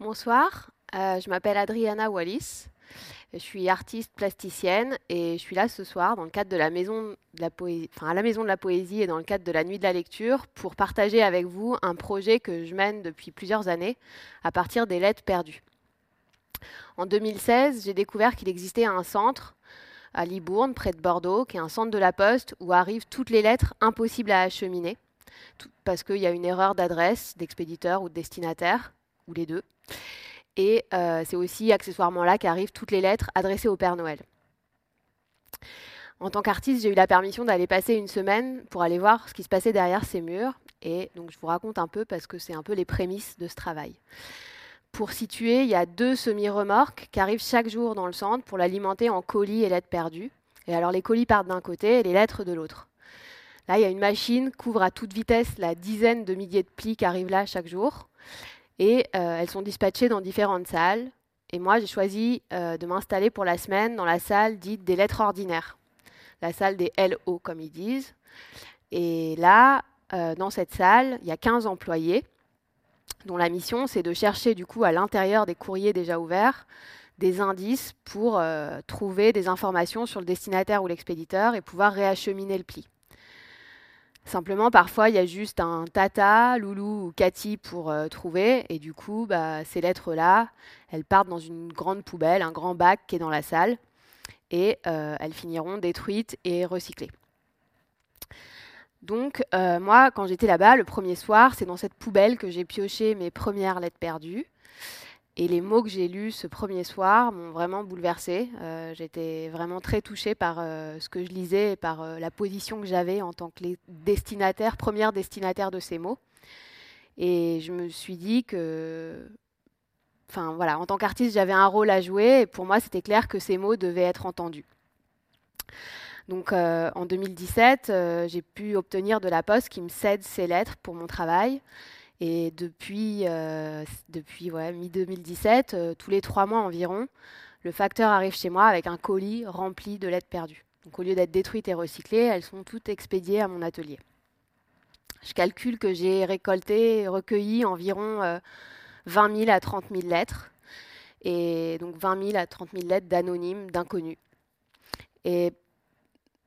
Bonsoir, euh, je m'appelle Adriana Wallis. Je suis artiste plasticienne et je suis là ce soir dans le cadre de la maison de la poésie, à la maison de la poésie et dans le cadre de la nuit de la lecture pour partager avec vous un projet que je mène depuis plusieurs années à partir des lettres perdues. En 2016, j'ai découvert qu'il existait un centre à Libourne, près de Bordeaux, qui est un centre de la Poste où arrivent toutes les lettres impossibles à acheminer, parce qu'il y a une erreur d'adresse d'expéditeur ou de destinataire, les deux. Et euh, c'est aussi accessoirement là qu'arrivent toutes les lettres adressées au Père Noël. En tant qu'artiste, j'ai eu la permission d'aller passer une semaine pour aller voir ce qui se passait derrière ces murs. Et donc je vous raconte un peu parce que c'est un peu les prémices de ce travail. Pour situer, il y a deux semi-remorques qui arrivent chaque jour dans le centre pour l'alimenter en colis et lettres perdues. Et alors les colis partent d'un côté et les lettres de l'autre. Là, il y a une machine qui couvre à toute vitesse la dizaine de milliers de plis qui arrivent là chaque jour. Et euh, elles sont dispatchées dans différentes salles. Et moi, j'ai choisi euh, de m'installer pour la semaine dans la salle dite des lettres ordinaires, la salle des LO, comme ils disent. Et là, euh, dans cette salle, il y a 15 employés dont la mission, c'est de chercher du coup à l'intérieur des courriers déjà ouverts des indices pour trouver des informations sur le destinataire ou l'expéditeur et pouvoir réacheminer le pli. Simplement, parfois, il y a juste un Tata, Loulou ou Cathy pour euh, trouver, et du coup, bah, ces lettres-là, elles partent dans une grande poubelle, un grand bac qui est dans la salle, et euh, elles finiront détruites et recyclées. Donc, euh, moi, quand j'étais là-bas, le premier soir, c'est dans cette poubelle que j'ai pioché mes premières lettres perdues. Et les mots que j'ai lus ce premier soir m'ont vraiment bouleversée. Euh, j'étais vraiment très touchée par euh, ce que je lisais et par la position que j'avais en tant que destinataire, première destinataire de ces mots. Et je me suis dit que, enfin voilà, en tant qu'artiste, j'avais un rôle à jouer. Et pour moi, c'était clair que ces mots devaient être entendus. Donc euh, en 2017, euh, j'ai pu obtenir de la Poste qui me cède ses lettres pour mon travail. Et depuis, euh, depuis mi-2017, tous les trois mois environ, le facteur arrive chez moi avec un colis rempli de lettres perdues. Donc au lieu d'être détruites et recyclées, elles sont toutes expédiées à mon atelier. Je calcule que j'ai récolté recueilli environ 20 000 à 30 000 lettres. Et donc 20 000 à 30 000 lettres d'anonymes, d'inconnus. Et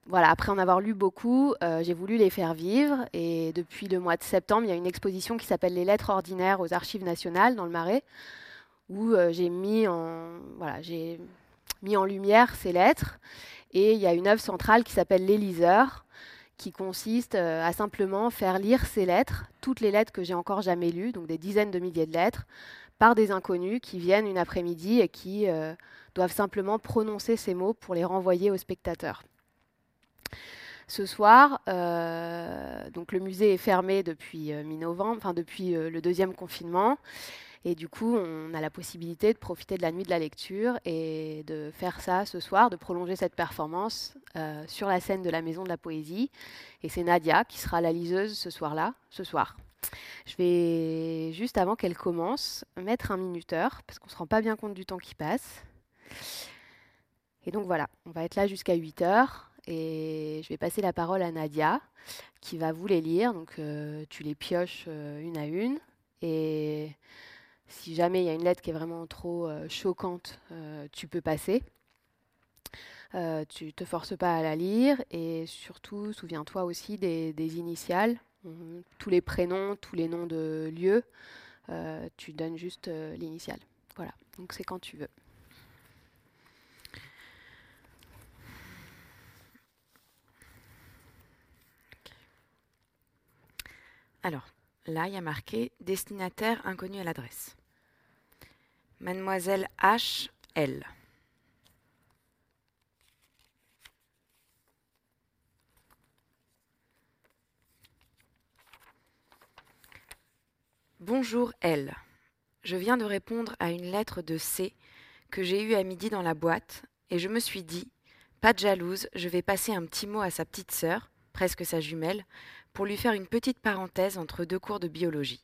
voilà, après en avoir lu beaucoup, euh, j'ai voulu les faire vivre. Et depuis le mois de septembre, il y a une exposition qui s'appelle Les lettres ordinaires aux archives nationales dans le Marais, où euh, j'ai mis, en, lumière ces lettres. Et il y a une œuvre centrale qui s'appelle Les liseurs, qui consiste euh, à simplement faire lire ces lettres, toutes les lettres que j'ai encore jamais lues, donc des dizaines de milliers de lettres, par des inconnus qui viennent une après-midi et qui doivent simplement prononcer ces mots pour les renvoyer aux spectateurs. Ce soir, euh, donc le musée est fermé depuis euh, mi-novembre, enfin depuis euh, le deuxième confinement. Et du coup, on a la possibilité de profiter de la nuit de la lecture et de faire ça ce soir, de prolonger cette performance sur la scène de la Maison de la Poésie. Et c'est Nadia qui sera la liseuse ce soir-là, ce soir. Je vais, juste avant qu'elle commence, mettre un minuteur, parce qu'on ne se rend pas bien compte du temps qui passe. Et donc voilà, on va être là jusqu'à 8 heures. Et je vais passer la parole à Nadia, qui va vous les lire. Donc euh, tu les pioches euh, une à une. Et si jamais il y a une lettre qui est vraiment trop euh, choquante, tu peux passer. tu ne te forces pas à la lire. Et surtout, souviens-toi aussi des, des initiales. tous les prénoms, tous les noms de lieux. tu donnes juste l'initiale. Voilà, donc c'est quand tu veux. Alors, là, il y a marqué destinataire inconnu à l'adresse. Mademoiselle H. L. Bonjour L. Je viens de répondre à une lettre de C que j'ai eue à midi dans la boîte et je me suis dit, pas de jalouse, je vais passer un petit mot à sa petite sœur, presque sa jumelle, pour lui faire une petite parenthèse entre deux cours de biologie.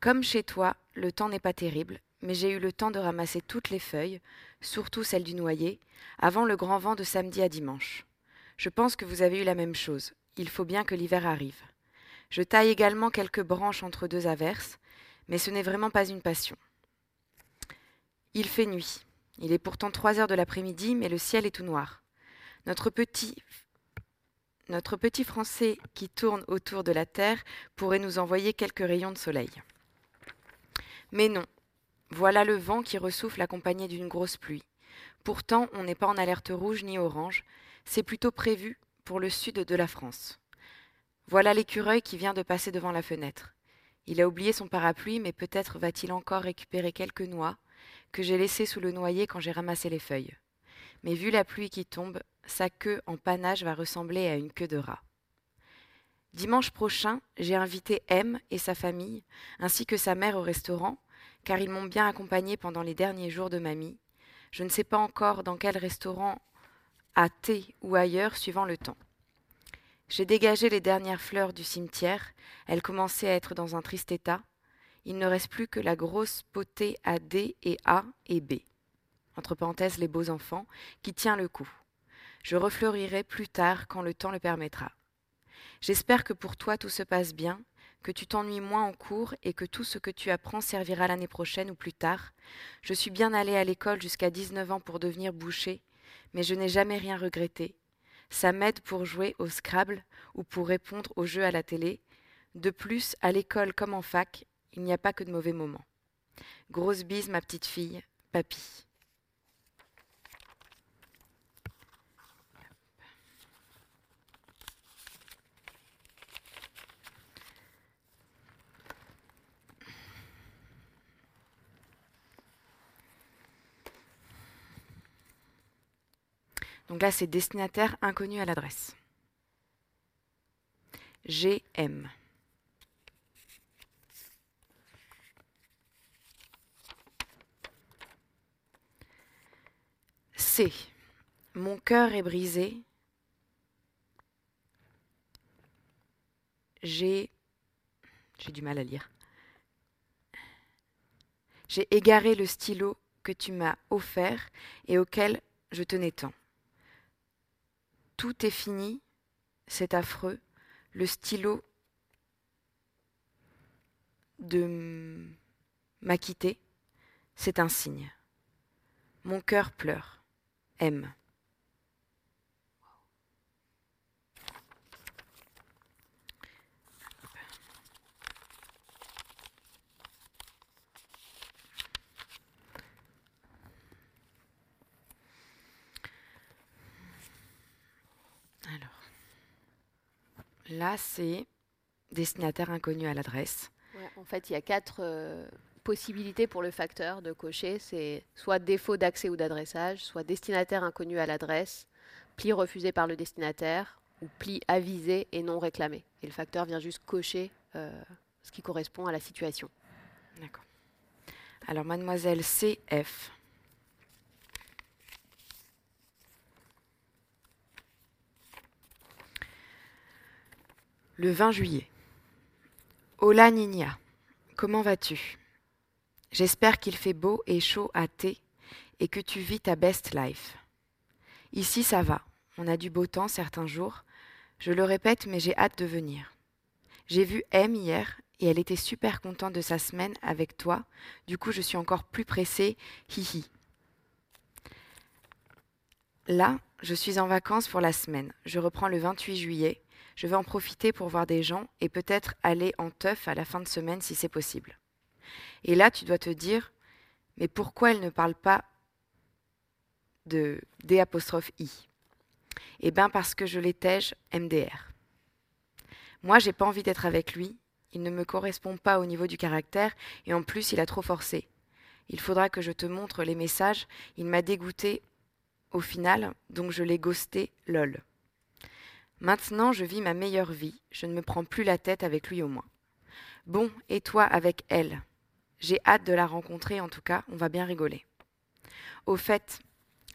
Comme chez toi, le temps n'est pas terrible, mais j'ai eu le temps de ramasser toutes les feuilles, surtout celles du noyer, avant le grand vent de samedi à dimanche. Je pense que vous avez eu la même chose. Il faut bien que l'hiver arrive. Je taille également quelques branches entre deux averses, mais ce n'est vraiment pas une passion. Il fait nuit. Il est pourtant trois heures de l'après-midi, mais le ciel est tout noir. Notre petit, notre petit Français qui tourne autour de la Terre pourrait nous envoyer quelques rayons de soleil. Mais non. Voilà le vent qui ressouffle accompagné d'une grosse pluie. Pourtant, on n'est pas en alerte rouge ni orange, c'est plutôt prévu pour le sud de la France. Voilà l'écureuil qui vient de passer devant la fenêtre. Il a oublié son parapluie, mais peut-être va-t-il encore récupérer quelques noix que j'ai laissées sous le noyer quand j'ai ramassé les feuilles. Mais vu la pluie qui tombe, sa queue en panache va ressembler à une queue de rat. Dimanche prochain, j'ai invité M et sa famille, ainsi que sa mère au restaurant, car ils m'ont bien accompagné pendant les derniers jours de mamie. Je ne sais pas encore dans quel restaurant, à thé ou ailleurs, suivant le temps. J'ai dégagé les dernières fleurs du cimetière, elles commençaient à être dans un triste état. Il ne reste plus que la grosse potée à D et A et B, entre parenthèses les beaux enfants, qui tient le coup. Je refleurirai plus tard quand le temps le permettra. J'espère que pour toi tout se passe bien, que tu t'ennuies moins en cours et que tout ce que tu apprends servira l'année prochaine ou plus tard. Je suis bien allée à l'école jusqu'à 19 ans pour devenir boucher, mais je n'ai jamais rien regretté. Ça m'aide pour jouer au Scrabble ou pour répondre aux jeux à la télé. De plus, à l'école comme en fac, il n'y a pas que de mauvais moments. Grosse bise, ma petite fille, papy. Donc là, c'est destinataire inconnu à l'adresse. GM. C. Mon cœur est brisé. J'ai. J'ai du mal à lire. J'ai égaré le stylo que tu m'as offert et auquel je tenais tant. Tout est fini, c'est affreux. Le stylo de m'a quitté, c'est un signe. Mon cœur pleure. M. Alors, là, c'est destinataire inconnu à l'adresse. Ouais, en fait, il y a quatre euh, possibilités pour le facteur de cocher. C'est soit défaut d'accès ou d'adressage, soit destinataire inconnu à l'adresse, pli refusé par le destinataire ou pli avisé et non réclamé. Et le facteur vient juste cocher euh, ce qui correspond à la situation. D'accord. Alors, mademoiselle CF. Le 20 juillet. Hola Nina, comment vas-tu? J'espère qu'il fait beau et chaud à thé et que tu vis ta best life. Ici ça va, on a du beau temps certains jours. Je le répète, mais j'ai hâte de venir. J'ai vu M hier et elle était super contente de sa semaine avec toi. Du coup, je suis encore plus pressée. Hihi. Là, je suis en vacances pour la semaine. Je reprends le 28 juillet. Je vais en profiter pour voir des gens et peut-être aller en teuf à la fin de semaine si c'est possible. Et là, tu dois te dire, mais pourquoi elle ne parle pas de D apostrophe I? Eh bien parce que je l'étège MDR. Moi, j'ai pas envie d'être avec lui, il ne me correspond pas au niveau du caractère et en plus, il a trop forcé. Il faudra que je te montre les messages, il m'a dégoûté au final, donc je l'ai ghosté lol. Maintenant, je vis ma meilleure vie, je ne me prends plus la tête avec lui au moins. Bon, et toi avec elle? J'ai hâte de la rencontrer en tout cas, on va bien rigoler. Au fait,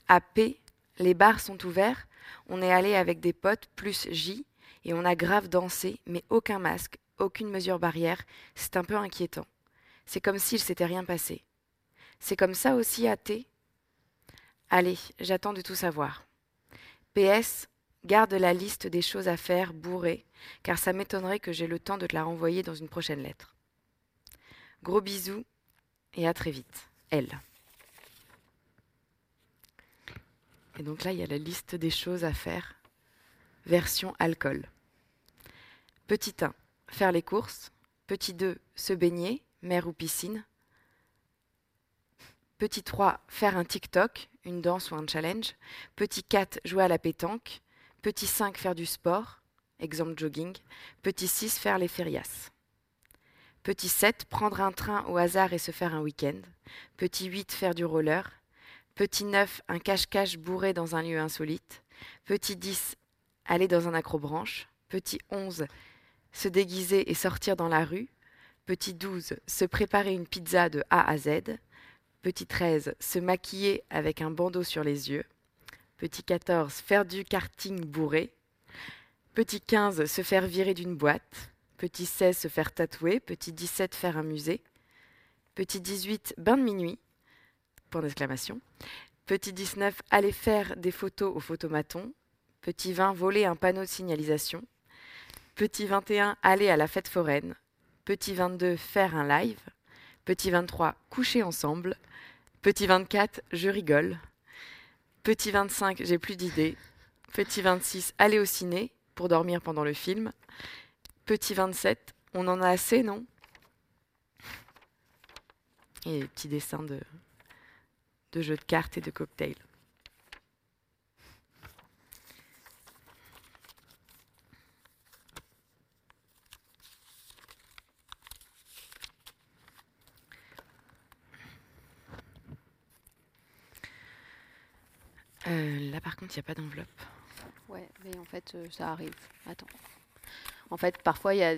à P, les bars sont ouverts, on est allé avec des potes plus J, et on a grave dansé, mais aucun masque, aucune mesure barrière, c'est un peu inquiétant. C'est comme s'il s'était rien passé. C'est comme ça aussi à T? Allez, j'attends de tout savoir. PS, garde la liste des choses à faire bourrée, car ça m'étonnerait que j'ai le temps de te la renvoyer dans une prochaine lettre. Gros bisous et à très vite. Elle. Et donc là, il y a la liste des choses à faire. Version alcool. Petit 1, faire les courses. Petit 2, se baigner, mer ou piscine. Petit 3, faire un TikTok, une danse ou un challenge. Petit 4, jouer à la pétanque. Petit 5, faire du sport, exemple jogging. Petit 6, faire les férias. Petit 7, prendre un train au hasard et se faire un week-end. Petit 8, faire du roller. Petit 9, un cache-cache bourré dans un lieu insolite. Petit 10, aller dans un acrobranche. Petit 11, se déguiser et sortir dans la rue. Petit 12, se préparer une pizza de A à Z. Petit 13, se maquiller avec un bandeau sur les yeux. Petit 14, faire du karting bourré. Petit 15, se faire virer d'une boîte. Petit 16, se faire tatouer. Petit 17, faire un musée. Petit 18, bain de minuit. Point d'exclamation. Petit 19, aller faire des photos au photomaton. Petit 20, voler un panneau de signalisation. Petit 21, aller à la fête foraine. Petit 22, faire un live. Petit 23, coucher ensemble. Petit 24, je rigole. Petit 25, j'ai plus d'idées. Petit 26, aller au ciné pour dormir pendant le film. Petit 27, on en a assez, non? Et petits dessins de, de jeux de cartes et de cocktails. Euh, par contre, il n'y a pas d'enveloppe. Ouais, mais en fait, euh, ça arrive. Attends. En fait, parfois, y a...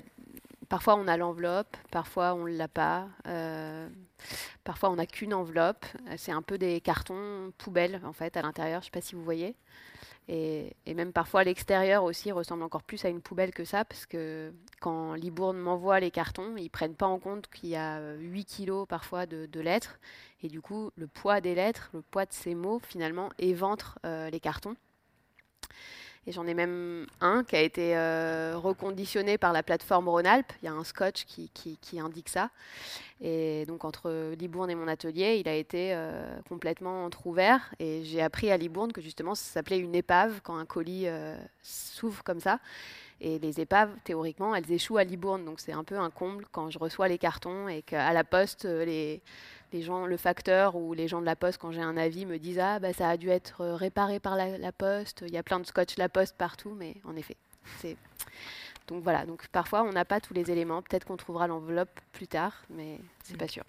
parfois on a l'enveloppe, parfois on ne l'a pas. Euh, parfois, on n'a qu'une enveloppe. C'est un peu des cartons poubelles, en fait, à l'intérieur. Je ne sais pas si vous voyez. Et, et même parfois, l'extérieur aussi ressemble encore plus à une poubelle que ça, parce que quand Libourne m'envoie les cartons, ils prennent pas en compte qu'il y a 8 kilos parfois de, lettres. Et du coup, le poids des lettres, le poids de ces mots, finalement, éventre euh, les cartons. Et j'en ai même un qui a été euh, reconditionné par la plateforme Rhône-Alpes. Il y a un scotch qui, indique ça. Et donc entre Libourne et mon atelier, il a été euh, complètement entrouvert. Et j'ai appris à Libourne que justement ça s'appelait une épave quand un colis euh, s'ouvre comme ça. Et les épaves, théoriquement, elles échouent à Libourne. Donc c'est un peu un comble quand je reçois les cartons et qu'à la poste, les, les gens, le facteur ou les gens de la poste, quand j'ai un avis, me disent Ah, bah, ça a dû être réparé par la, la poste. Il y a plein de scotch la poste partout, mais en effet, c'est. Donc voilà, donc parfois on n'a pas tous les éléments. Peut-être qu'on trouvera l'enveloppe plus tard, mais c'est pas sûr.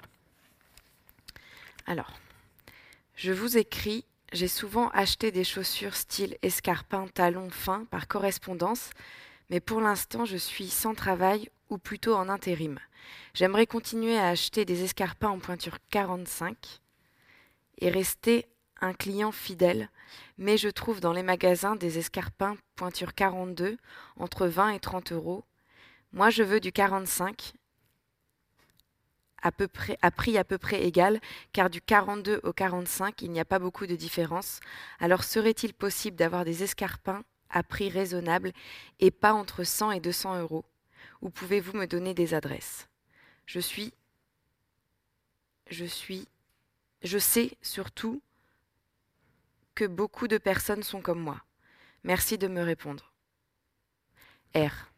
Alors, je vous écris. J'ai souvent acheté des chaussures style escarpin, talon fin par correspondance, mais pour l'instant je suis sans travail ou plutôt en intérim. J'aimerais continuer à acheter des escarpins en pointure 45 et rester un client fidèle, mais je trouve dans les magasins des escarpins pointure 42 entre 20 et 30 euros. Moi, je veux du 45 à, prix à peu près égal, car du 42 au 45, il n'y a pas beaucoup de différence. Alors serait-il possible d'avoir des escarpins à prix raisonnable et pas entre 100 et 200 euros Ou pouvez-vous me donner des adresses? Je suis, je suis, je sais surtout que beaucoup de personnes sont comme moi. Merci de me répondre. R.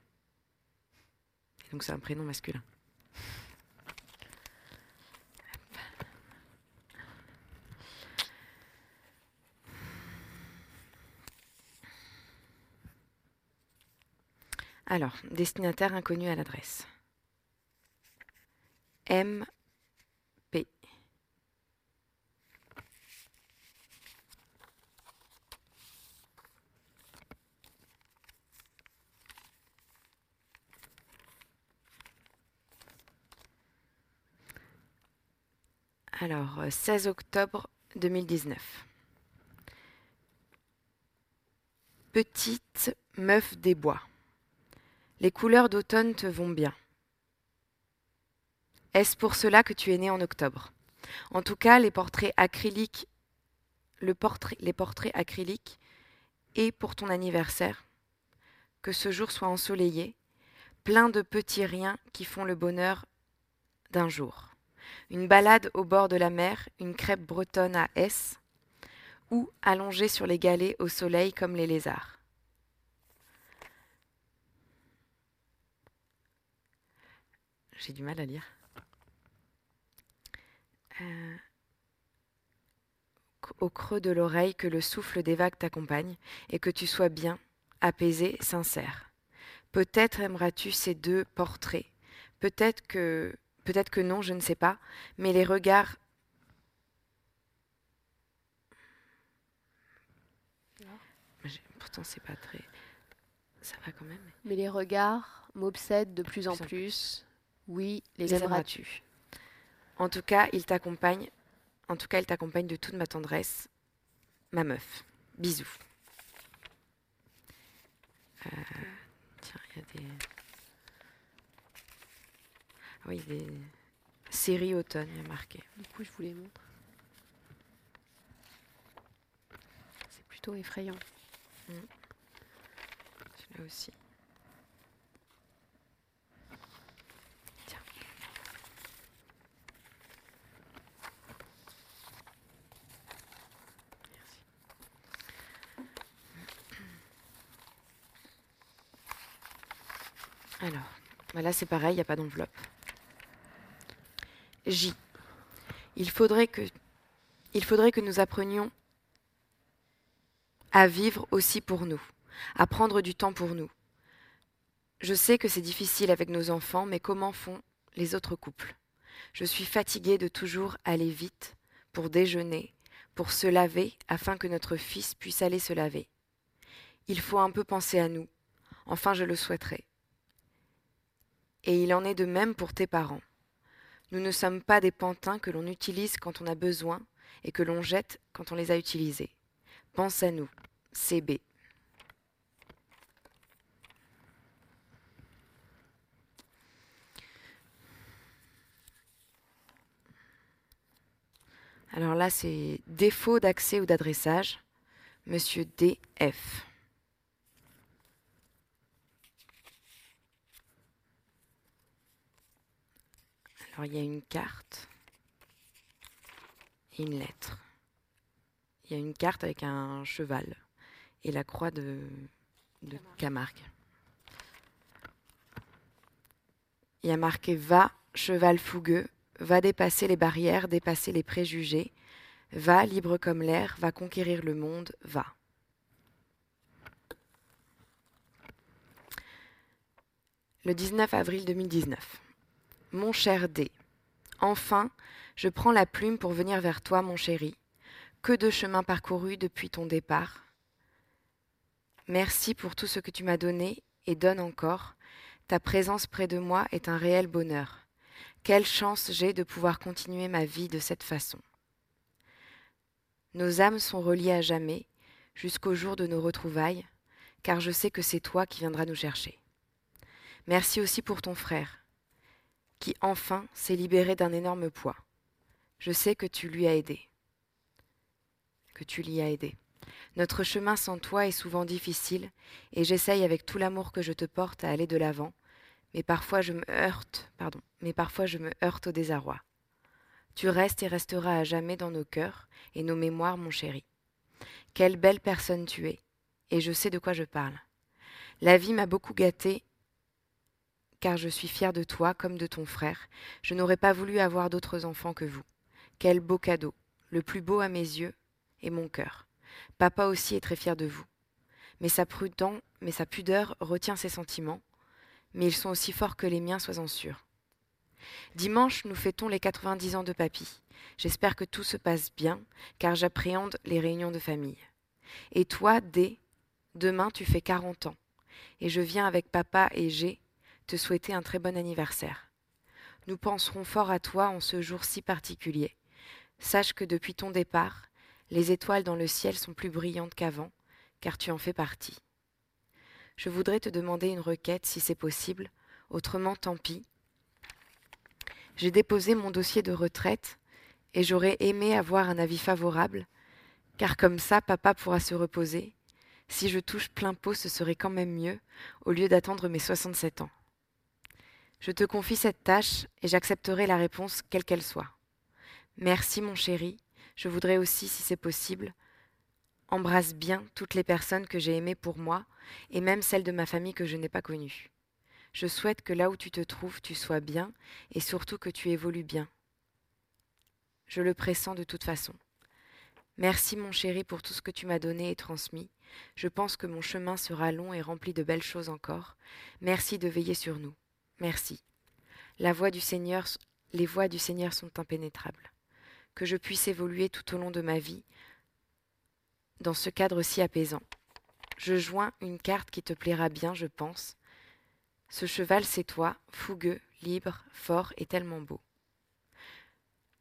Donc c'est un prénom masculin. Alors, destinataire inconnu à l'adresse. M. Alors, 16 octobre 2019. Petite meuf des bois. Les couleurs d'automne te vont bien. Est-ce pour cela que tu es né en octobre? En tout cas, les portraits acryliques, les portraits acryliques et pour ton anniversaire. Que ce jour soit ensoleillé, plein de petits riens qui font le bonheur d'un jour. Une balade au bord de la mer, une crêpe bretonne à S, ou allongés sur les galets au soleil comme les lézards. J'ai du mal à lire. Euh, au creux de l'oreille, que le souffle des vagues t'accompagne et que tu sois bien, apaisé, sincère. Peut-être aimeras-tu ces deux portraits. Peut-être que, peut-être que non, je ne sais pas. Mais les regards. Pourtant, c'est pas très. Ça va quand même. Mais les regards m'obsèdent de plus en plus. Oui, les aimeras-tu? En tout cas, il t'accompagne. En tout cas, il t'accompagne de toute ma tendresse. Ma meuf. Bisous. Euh, tiens, il y a des. Ah oui, des séries automne, il y a marqué. Du coup, je vous les montre. C'est plutôt effrayant. Mm. Celui-là aussi. Alors, bah là c'est pareil, il n'y a pas d'enveloppe. J. Il faudrait que, il faudrait que nous apprenions à vivre aussi pour nous, à prendre du temps pour nous. Je sais que c'est difficile avec nos enfants, mais comment font les autres couples? Je suis fatiguée de toujours aller vite pour déjeuner, pour se laver, afin que notre fils puisse aller se laver. Il faut un peu penser à nous, enfin je le souhaiterais. Et il en est de même pour tes parents. Nous ne sommes pas des pantins que l'on utilise quand on a besoin et que l'on jette quand on les a utilisés. Pense à nous. CB. Alors là, c'est défaut d'accès ou d'adressage. Monsieur DF. Alors il y a une carte et une lettre. Il y a une carte avec un cheval et la croix de, de Camargue. Il y a marqué Va, cheval fougueux, va dépasser les barrières, dépasser les préjugés, va, libre comme l'air, va conquérir le monde, va. Le 19 avril 2019. Mon cher D, enfin, je prends la plume pour venir vers toi, mon chéri. Que de chemin parcouru depuis ton départ. Merci pour tout ce que tu m'as donné et donnes encore. Ta présence près de moi est un réel bonheur. Quelle chance j'ai de pouvoir continuer ma vie de cette façon. Nos âmes sont reliées à jamais, jusqu'au jour de nos retrouvailles, car je sais que c'est toi qui viendras nous chercher. Merci aussi pour ton frère qui enfin s'est libéré d'un énorme poids. Je sais que tu lui as aidé. Que tu l'y as aidé. Notre chemin sans toi est souvent difficile, et j'essaye avec tout l'amour que je te porte à aller de l'avant, mais parfois je me heurte, pardon, mais parfois je me heurte au désarroi. Tu restes et resteras à jamais dans nos cœurs et nos mémoires, mon chéri. Quelle belle personne tu es, et je sais de quoi je parle. La vie m'a beaucoup gâtée car je suis fière de toi comme de ton frère. Je n'aurais pas voulu avoir d'autres enfants que vous. Quel beau cadeau, le plus beau à mes yeux et mon cœur. Papa aussi est très fier de vous. Mais sa, prudent, mais sa pudeur retient ses sentiments, mais ils sont aussi forts que les miens, sois-en sûr. Dimanche, nous fêtons les 90 ans de papy. J'espère que tout se passe bien, car j'appréhende les réunions de famille. Et toi, D, demain tu fais 40 ans, et je viens avec papa et G te souhaiter un très bon anniversaire. Nous penserons fort à toi en ce jour si particulier. Sache que depuis ton départ, les étoiles dans le ciel sont plus brillantes qu'avant, car tu en fais partie. Je voudrais te demander une requête si c'est possible, autrement tant pis. J'ai déposé mon dossier de retraite et j'aurais aimé avoir un avis favorable, car comme ça papa pourra se reposer. Si je touche plein pot, ce serait quand même mieux, au lieu d'attendre mes 67 ans. Je te confie cette tâche et j'accepterai la réponse quelle qu'elle soit. Merci mon chéri, je voudrais aussi, si c'est possible, Embrasse bien toutes les personnes que j'ai aimées pour moi, et même celles de ma famille que je n'ai pas connues. Je souhaite que là où tu te trouves, tu sois bien, et surtout que tu évolues bien. Je le pressens de toute façon. Merci mon chéri pour tout ce que tu m'as donné et transmis. Je pense que mon chemin sera long et rempli de belles choses encore. Merci de veiller sur nous. Merci. La voix du Seigneur, les voies du Seigneur sont impénétrables. Que je puisse évoluer tout au long de ma vie dans ce cadre si apaisant. Je joins une carte qui te plaira bien, je pense. Ce cheval, c'est toi, fougueux, libre, fort et tellement beau.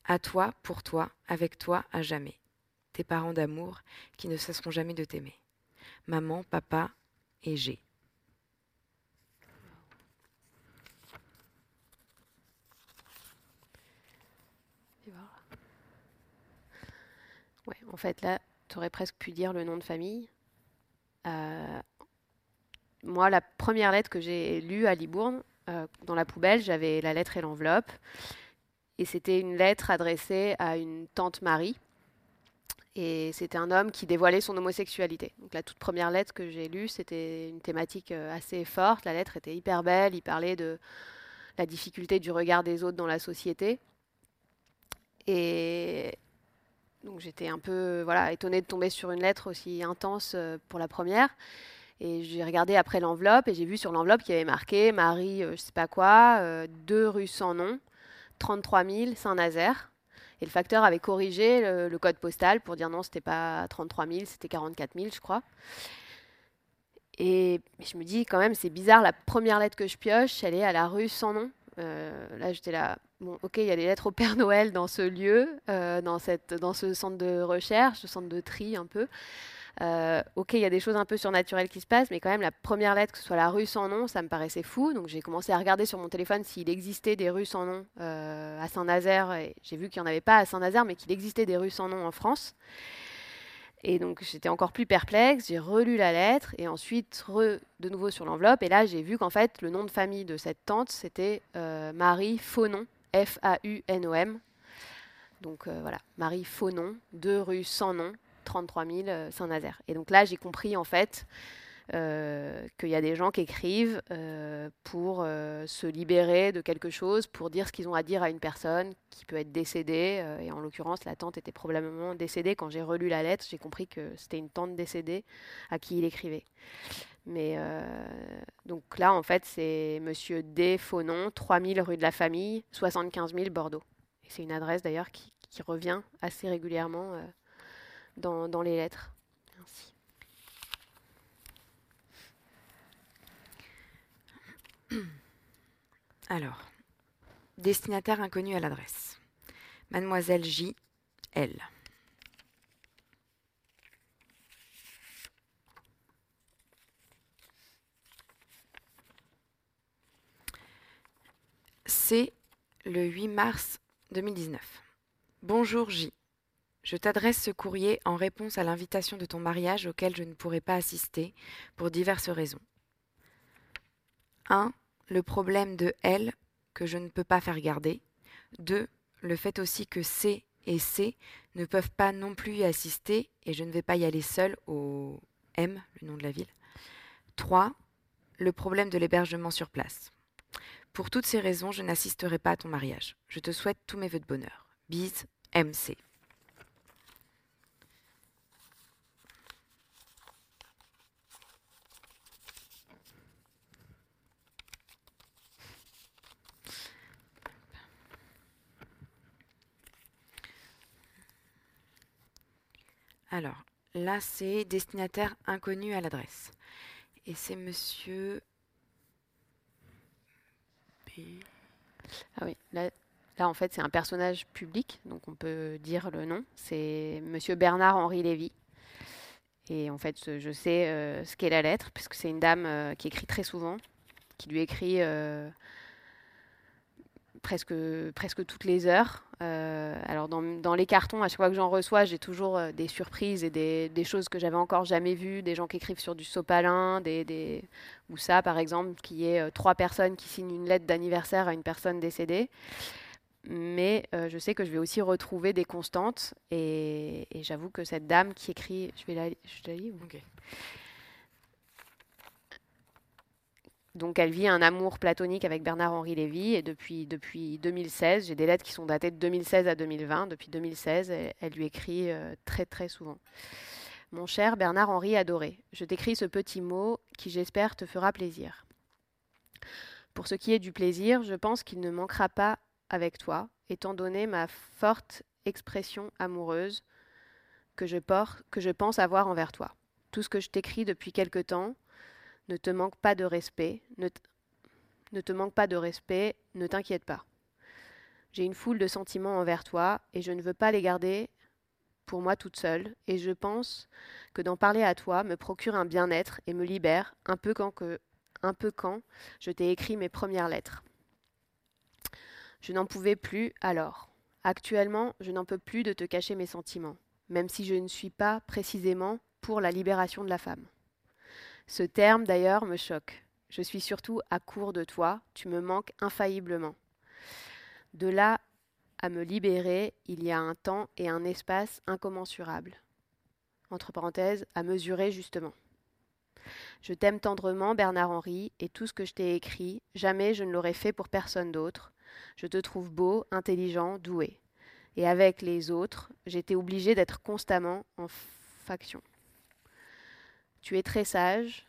À toi, pour toi, avec toi, à jamais. Tes parents d'amour qui ne cesseront jamais de t'aimer. Maman, papa et G. Ouais, en fait, là, tu aurais presque pu dire le nom de famille. Euh, moi, la première lettre que j'ai lue à Libourne, euh, dans la poubelle, j'avais la lettre et l'enveloppe. Et c'était une lettre adressée à une tante Marie. Et c'était un homme qui dévoilait son homosexualité. Donc la toute première lettre que j'ai lue, c'était une thématique euh, assez forte. La lettre était hyper belle. Il parlait de la difficulté du regard des autres dans la société. Et donc j'étais un peu voilà, étonnée de tomber sur une lettre aussi intense euh, pour la première. Et j'ai regardé après l'enveloppe et j'ai vu sur l'enveloppe qu'il y avait marqué Marie, euh, je sais pas quoi, euh, deux rues sans nom, 33 000 Saint-Nazaire. Et le facteur avait corrigé le, code postal pour dire non, c'était pas 33 000, c'était 44 000, je crois. Et je me dis quand même, c'est bizarre, la première lettre que je pioche, elle est à la rue sans nom. là, j'étais là, ok, il y a des lettres au Père Noël dans ce lieu, euh, dans, cette, dans ce centre de recherche, ce centre de tri un peu. Euh, ok, il y a des choses un peu surnaturelles qui se passent, mais quand même, la première lettre, que ce soit la rue sans nom, ça me paraissait fou. Donc j'ai commencé à regarder sur mon téléphone s'il existait des rues sans nom euh, à Saint-Nazaire. J'ai vu qu'il n'y en avait pas à Saint-Nazaire, mais qu'il existait des rues sans nom en France. Et donc j'étais encore plus perplexe, j'ai relu la lettre et ensuite de nouveau sur l'enveloppe. Et là j'ai vu qu'en fait le nom de famille de cette tante c'était Marie Faunon, F-A-U-N-O-M. Donc euh, voilà, Marie Faunon, 2 rue sans nom, 33 000 euh, Saint-Nazaire. Et donc là, j'ai compris en fait euh, qu'il y a des gens qui écrivent pour se libérer de quelque chose, pour dire ce qu'ils ont à dire à une personne qui peut être décédée. et en l'occurrence, la tante était probablement décédée. Quand j'ai relu la lettre, j'ai compris que c'était une tante décédée à qui il écrivait. Mais euh, donc là, en fait, c'est Monsieur D. Faunon, 3000 rue de la Famille, 75 000 Bordeaux. Et c'est une adresse d'ailleurs qui, revient assez régulièrement euh, dans, les lettres. Alors, destinataire inconnu à l'adresse. Mademoiselle J. L. Le 8 mars 2019. Bonjour J. Je t'adresse ce courrier en réponse à l'invitation de ton mariage auquel je ne pourrai pas assister pour diverses raisons. 1. Le problème de L que je ne peux pas faire garder. 2. Le fait aussi que C et C ne peuvent pas non plus y assister et je ne vais pas y aller seule au M, le nom de la ville. 3. Le problème de l'hébergement sur place. Pour toutes ces raisons, je n'assisterai pas à ton mariage. Je te souhaite tous mes voeux de bonheur. Bise, MC. Alors, là, c'est destinataire inconnu à l'adresse. Et c'est monsieur ah oui, là, en fait c'est un personnage public, donc on peut dire le nom. C'est Monsieur Bernard-Henri Lévy. Et en fait, je sais euh, ce qu'est la lettre, puisque c'est une dame euh, qui écrit très souvent, qui lui écrit euh, presque, presque toutes les heures. Euh, alors dans, les cartons, à chaque fois que j'en reçois, j'ai toujours euh, des surprises et des, choses que j'avais encore jamais vues, des gens qui écrivent sur du sopalin, des, des... ou ça par exemple, qui est euh, trois personnes qui signent une lettre d'anniversaire à une personne décédée. mais euh, je sais que je vais aussi retrouver des constantes. Et, j'avoue que cette dame qui écrit, je vais la, je la lis. Donc elle vit un amour platonique avec Bernard-Henri Lévy et depuis, depuis 2016, j'ai des lettres qui sont datées de 2016 à 2020. Depuis 2016, elle, lui écrit euh, très très souvent. Mon cher Bernard-Henri adoré, je t'écris ce petit mot qui j'espère te fera plaisir. Pour ce qui est du plaisir, je pense qu'il ne manquera pas avec toi, étant donné ma forte expression amoureuse que je, porte, que je pense avoir envers toi. Tout ce que je t'écris depuis quelque temps ne te manque pas de respect, ne, te manque pas de respect, ne t'inquiète pas. J'ai une foule de sentiments envers toi et je ne veux pas les garder pour moi toute seule et je pense que d'en parler à toi me procure un bien-être et me libère un peu quand un peu quand je t'ai écrit mes premières lettres. Je n'en pouvais plus alors. Actuellement, je n'en peux plus de te cacher mes sentiments, même si je ne suis pas précisément pour la libération de la femme. Ce terme, d'ailleurs, me choque. Je suis surtout à court de toi, tu me manques infailliblement. De là à me libérer, il y a un temps et un espace incommensurables. Entre parenthèses, à mesurer justement. Je t'aime tendrement, Bernard-Henri, et tout ce que je t'ai écrit, jamais je ne l'aurais fait pour personne d'autre. Je te trouve beau, intelligent, doué. Et avec les autres, j'étais obligée d'être constamment en faction. Tu es très sage,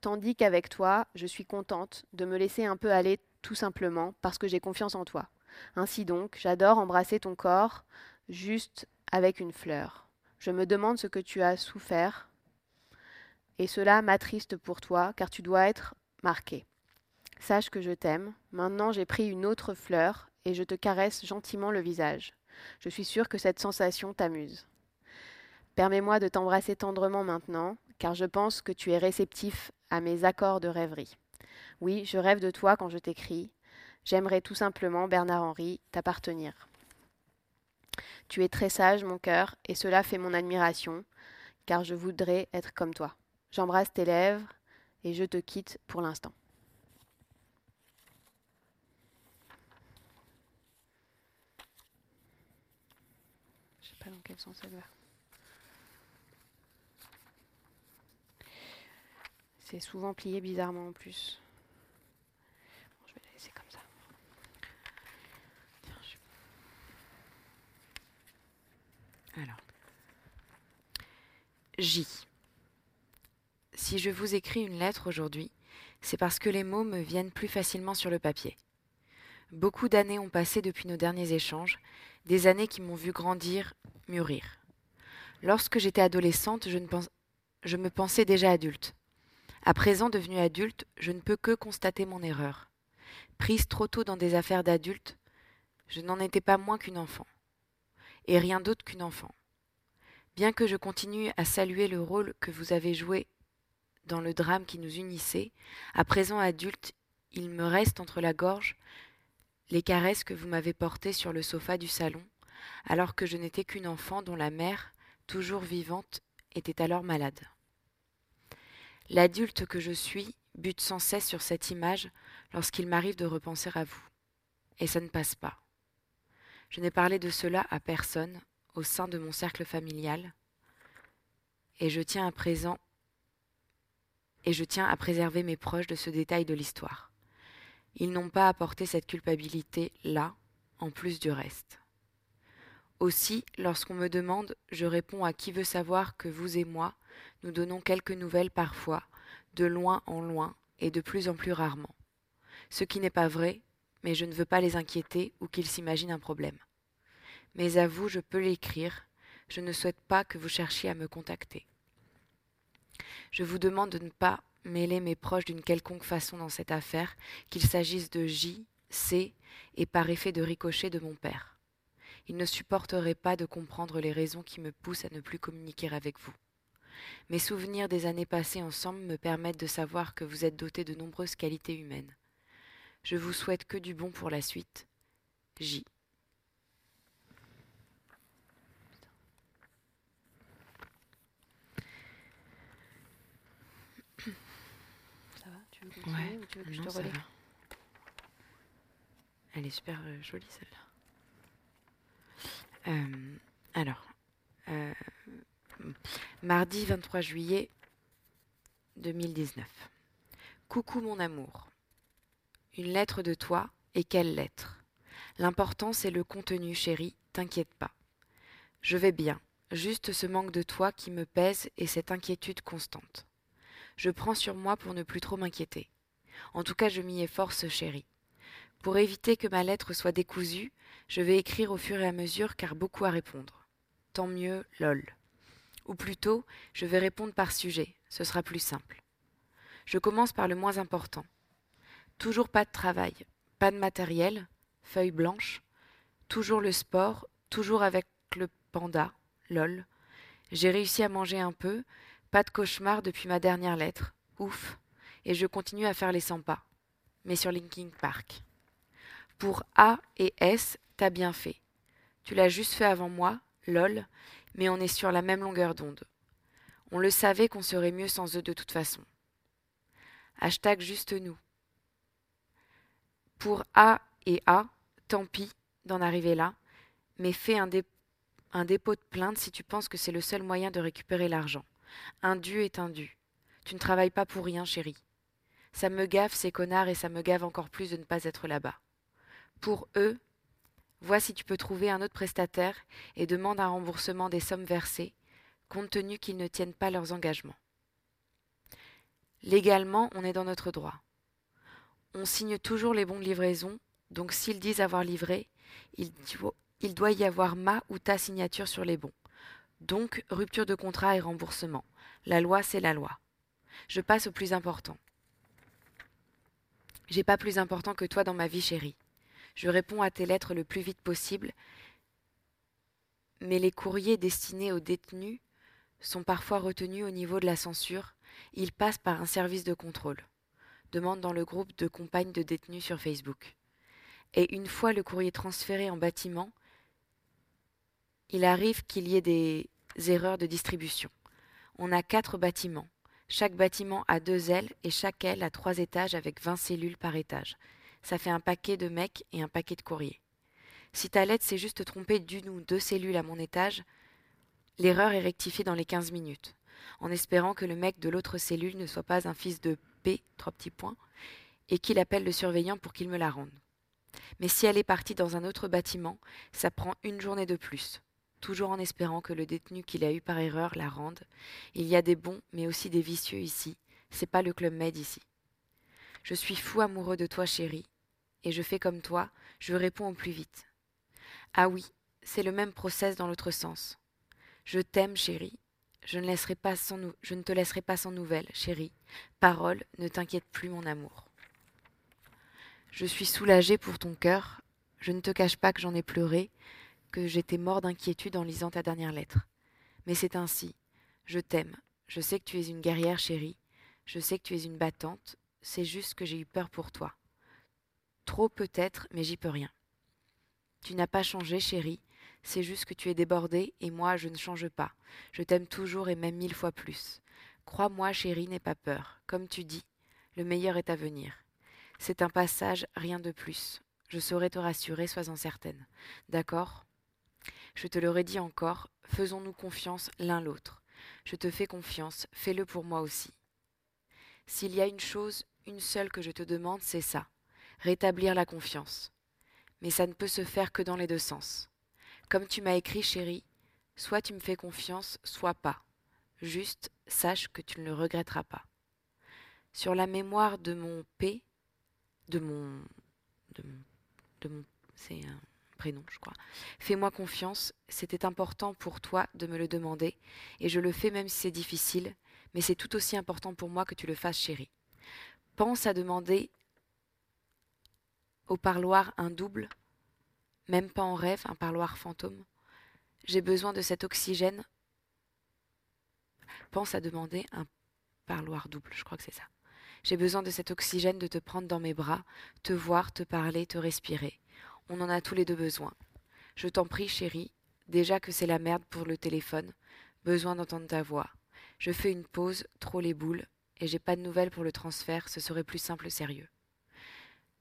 tandis qu'avec toi, je suis contente de me laisser un peu aller tout simplement parce que j'ai confiance en toi. Ainsi donc, j'adore embrasser ton corps juste avec une fleur. Je me demande ce que tu as souffert et cela m'attriste pour toi car tu dois être marqué. Sache que je t'aime. Maintenant, j'ai pris une autre fleur et je te caresse gentiment le visage. Je suis sûre que cette sensation t'amuse. Permets-moi de t'embrasser tendrement maintenant, car je pense que tu es réceptif à mes accords de rêverie. Oui, je rêve de toi quand je t'écris. J'aimerais tout simplement, Bernard-Henri, t'appartenir. Tu es très sage, mon cœur, et cela fait mon admiration, car je voudrais être comme toi. J'embrasse tes lèvres et je te quitte pour l'instant. Je sais pas dans quel sens va. C'est souvent plié bizarrement en plus. Je vais la laisser comme ça. Alors. J. Si je vous écris une lettre aujourd'hui, c'est parce que les mots me viennent plus facilement sur le papier. Beaucoup d'années ont passé depuis nos derniers échanges, des années qui m'ont vu grandir, mûrir. Lorsque j'étais adolescente, je me pensais déjà adulte. À présent devenue adulte, je ne peux que constater mon erreur. Prise trop tôt dans des affaires d'adulte, je n'en étais pas moins qu'une enfant. Et rien d'autre qu'une enfant. Bien que je continue à saluer le rôle que vous avez joué dans le drame qui nous unissait, à présent adulte, il me reste entre la gorge les caresses que vous m'avez portées sur le sofa du salon, alors que je n'étais qu'une enfant dont la mère, toujours vivante, était alors malade. L'adulte que je suis bute sans cesse sur cette image lorsqu'il m'arrive de repenser à vous. Et ça ne passe pas. Je n'ai parlé de cela à personne au sein de mon cercle familial, et je tiens à présent et je tiens à préserver mes proches de ce détail de l'histoire. Ils n'ont pas apporté cette culpabilité là, en plus du reste. Aussi, lorsqu'on me demande, je réponds à qui veut savoir que vous et moi, nous donnons quelques nouvelles parfois, de loin en loin et de plus en plus rarement. Ce qui n'est pas vrai, mais je ne veux pas les inquiéter ou qu'ils s'imaginent un problème. Mais à vous, je peux l'écrire, je ne souhaite pas que vous cherchiez à me contacter. Je vous demande de ne pas mêler mes proches d'une quelconque façon dans cette affaire, qu'il s'agisse de J, C et par effet de ricochet de mon père. Il ne supporterait pas de comprendre les raisons qui me poussent à ne plus communiquer avec vous. Mes souvenirs des années passées ensemble me permettent de savoir que vous êtes doté de nombreuses qualités humaines. Je vous souhaite que du bon pour la suite. J. Ça va? Tu veux continuer Ouais, ou tu veux que je te va. Elle est super euh, jolie celle-là. Euh, alors, euh, mardi 23 juillet 2019. Coucou mon amour. Une lettre de toi, et quelle lettre? L'important c'est le contenu, chérie, t'inquiète pas. Je vais bien, juste ce manque de toi qui me pèse et cette inquiétude constante. Je prends sur moi pour ne plus trop m'inquiéter. En tout cas, je m'y efforce, chérie. Pour éviter que ma lettre soit décousue, je vais écrire au fur et à mesure car beaucoup à répondre. Tant mieux, lol. Ou plutôt, je vais répondre par sujet, ce sera plus simple. Je commence par le moins important. Toujours pas de travail, pas de matériel, feuille blanche, toujours le sport, toujours avec le panda, lol. J'ai réussi à manger un peu, pas de cauchemar depuis ma dernière lettre, ouf, et je continue à faire les 100 pas, mais sur Linkin Park. Pour A et S, t'as bien fait. Tu l'as juste fait avant moi, lol, mais on est sur la même longueur d'onde. On le savait qu'on serait mieux sans eux de toute façon. Hashtag juste nous. Pour A et A, tant pis d'en arriver là, mais fais un, dépôt de plainte si tu penses que c'est le seul moyen de récupérer l'argent. Un dû est un dû. Tu ne travailles pas pour rien, chérie. Ça me gave ces connards et ça me gave encore plus de ne pas être là-bas. Pour eux, vois si tu peux trouver un autre prestataire et demande un remboursement des sommes versées, compte tenu qu'ils ne tiennent pas leurs engagements. Légalement, on est dans notre droit. On signe toujours les bons de livraison, donc s'ils disent avoir livré, il, doit y avoir ma ou ta signature sur les bons. Donc, rupture de contrat et remboursement. La loi, c'est la loi. Je passe au plus important. J'ai pas plus important que toi dans ma vie, chérie. Je réponds à tes lettres le plus vite possible, mais les courriers destinés aux détenus sont parfois retenus au niveau de la censure. Ils passent par un service de contrôle. Demande dans le groupe de compagnes de détenus sur Facebook. Et une fois le courrier transféré en bâtiment, il arrive qu'il y ait des erreurs de distribution. On a quatre bâtiments. Chaque bâtiment a deux ailes et chaque aile a trois étages avec vingt cellules par étage. Ça fait un paquet de mecs et un paquet de courriers. Si ta lettre s'est juste trompée d'une ou deux cellules à mon étage, l'erreur est rectifiée dans les quinze minutes, en espérant que le mec de l'autre cellule ne soit pas un fils de P, trois petits points, et qu'il appelle le surveillant pour qu'il me la rende. Mais si elle est partie dans un autre bâtiment, ça prend une journée de plus toujours en espérant que le détenu qu'il a eu par erreur la rende. Il y a des bons, mais aussi des vicieux ici. C'est pas le Club Med ici. Je suis fou amoureux de toi, chérie, et je fais comme toi, je réponds au plus vite. Ah oui, c'est le même process dans l'autre sens. Je t'aime, chérie. Je ne, laisserai pas sans je te laisserai pas sans nouvelles, chérie. Parole, ne t'inquiète plus, mon amour. Je suis soulagée pour ton cœur. Je ne te cache pas que j'en ai pleuré, que j'étais mort d'inquiétude en lisant ta dernière lettre. Mais c'est ainsi. Je t'aime. Je sais que tu es une guerrière chérie. Je sais que tu es une battante. C'est juste que j'ai eu peur pour toi. Trop peut-être, mais j'y peux rien. Tu n'as pas changé, chérie. C'est juste que tu es débordée et moi je ne change pas. Je t'aime toujours et même mille fois plus. Crois-moi, chérie, n'aie pas peur. Comme tu dis, le meilleur est à venir. C'est un passage, rien de plus. Je saurai te rassurer, sois-en certaine. D'accord? Je te le redis encore, faisons-nous confiance l'un l'autre. Je te fais confiance, fais-le pour moi aussi. S'il y a une chose, une seule que je te demande, c'est ça, rétablir la confiance. Mais ça ne peut se faire que dans les deux sens. Comme tu m'as écrit, chérie, soit tu me fais confiance, soit pas. Juste, sache que tu ne le regretteras pas. Sur la mémoire de mon P, de mon, de mon, de mon, c'est un prénom, je crois. Fais-moi confiance, c'était important pour toi de me le demander, et je le fais même si c'est difficile, mais c'est tout aussi important pour moi que tu le fasses, chérie. Pense à demander au parloir un double, même pas en rêve, un parloir fantôme. J'ai besoin de cet oxygène. Pense à demander un parloir double, je crois que c'est ça. J'ai besoin de cet oxygène de te prendre dans mes bras, te voir, te parler, te respirer. On en a tous les deux besoin. Je t'en prie, chérie, déjà que c'est la merde pour le téléphone, besoin d'entendre ta voix. Je fais une pause, trop les boules, et j'ai pas de nouvelles pour le transfert, ce serait plus simple sérieux.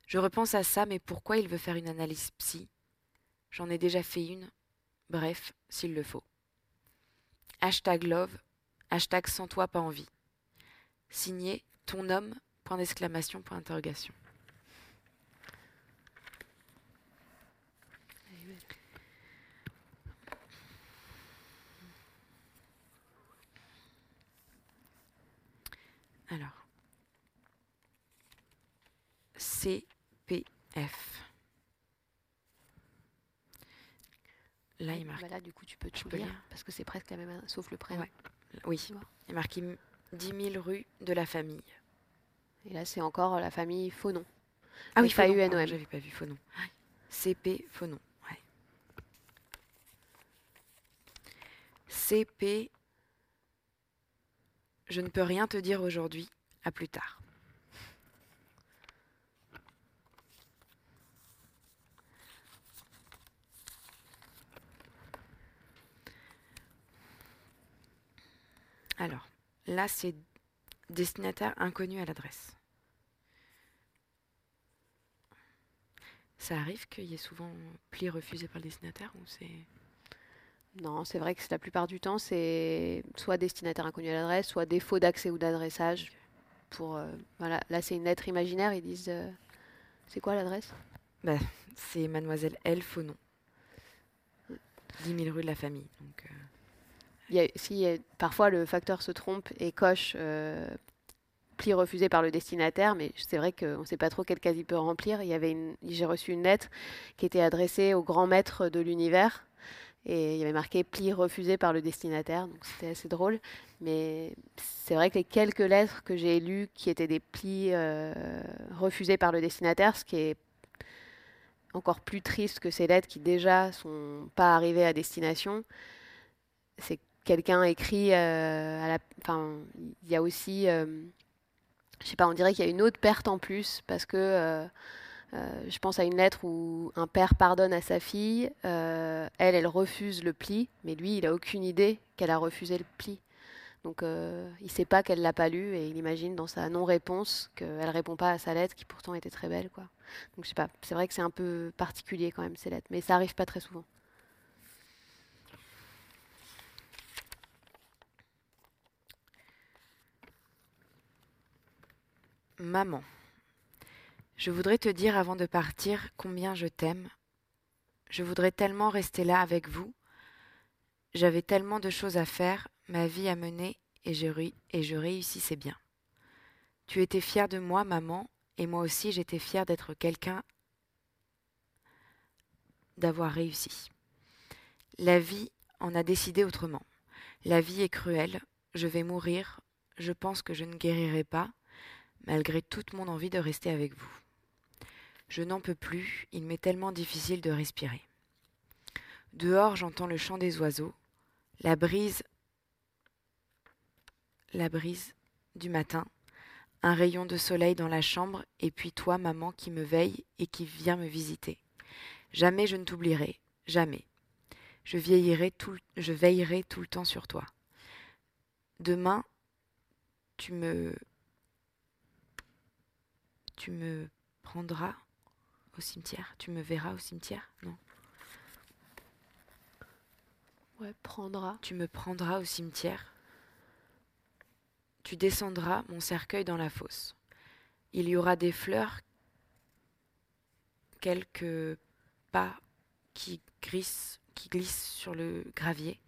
Je repense à ça, mais pourquoi il veut faire une analyse psy? J'en ai déjà fait une. Bref, s'il le faut. Hashtag love, hashtag sans toi pas envie. Signé ton homme, point d'exclamation, point d'interrogation. Alors. CPF. Là, il marque. Bah là, du coup, tu peux tout lire, lire. parce que c'est presque la même, sauf le prénom. Ouais. Oui, il est marqué 10 000 rue de la famille. Et là, c'est encore la famille Faunon. Ah oui, F.A.U.N.O.M.. Faunon, pardon, J'avais pas vu Faunon. CP Faunon. Ouais. CP. Je ne peux rien te dire aujourd'hui. À plus tard. Alors, là, c'est destinataire inconnu à l'adresse. Ça arrive qu'il y ait souvent pli refusé par le destinataire ou c'est... Non, c'est vrai que c'est la plupart du temps, c'est soit destinataire inconnu à l'adresse, soit défaut d'accès ou d'adressage. Pour, euh, voilà. Là, c'est une lettre imaginaire, ils disent... euh, c'est quoi l'adresse? C'est Mademoiselle L. Faunon. 10 000 rue de la famille. Donc, euh, y a- parfois le facteur se trompe et coche euh, pli refusé par le destinataire, mais c'est vrai qu'on ne sait pas trop quelle case il peut remplir. Il y avait une, j'ai reçu une lettre qui était adressée au grand maître de l'univers et il y avait marqué pli refusé par le destinataire, donc c'était assez drôle. Mais c'est vrai que les quelques lettres que j'ai lues qui étaient des plis euh, refusés par le destinataire, ce qui est encore plus triste que ces lettres qui déjà sont pas arrivées à destination, c'est quelqu'un écrit euh, à la enfin il y a aussi euh, je sais pas on dirait qu'il y a une autre perte en plus parce que euh, je pense à une lettre où un père pardonne à sa fille elle elle refuse le pli mais lui il a aucune idée qu'elle a refusé le pli. Donc il sait pas qu'elle l'a pas lu et il imagine dans sa non réponse qu'elle répond pas à sa lettre qui pourtant était très belle quoi. Donc je sais pas c'est vrai que c'est un peu particulier quand même ces lettres mais ça arrive pas très souvent Maman, je voudrais te dire avant de partir combien je t'aime. Je voudrais tellement rester là avec vous. J'avais tellement de choses à faire, ma vie à mener, et je, et je réussissais bien. Tu étais fière de moi, maman, et moi aussi j'étais fière d'être quelqu'un, d'avoir réussi. La vie en a décidé autrement. La vie est cruelle, je vais mourir, je pense que je ne guérirai pas, malgré toute mon envie de rester avec vous. Je n'en peux plus, il m'est tellement difficile de respirer. Dehors, j'entends le chant des oiseaux, la brise, la brise du matin, un rayon de soleil dans la chambre, et puis toi, maman, qui me veille et qui vient me visiter. Jamais je ne t'oublierai, jamais. Je vieillirai je veillerai tout le temps sur toi. Demain, tu me tu me prendras au cimetière Tu me verras au cimetière Non? ouais prendra Tu me prendras au cimetière Tu descendras mon cercueil dans la fosse. Il y aura des fleurs, quelques pas qui glissent, qui glissent sur le gravier.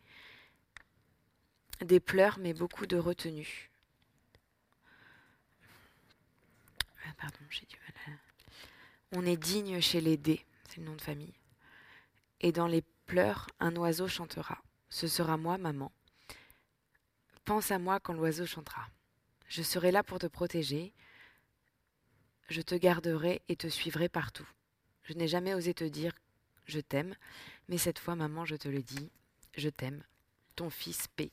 Des pleurs, mais beaucoup de retenue. Ah, pardon, j'ai du mal. On est digne chez les dés, c'est le nom de famille. Et dans les pleurs, un oiseau chantera. Ce sera moi, maman. Pense à moi quand l'oiseau chantera. Je serai là pour te protéger. Je te garderai et te suivrai partout. Je n'ai jamais osé te dire je t'aime, mais cette fois, maman, je te le dis, je t'aime. Ton fils P.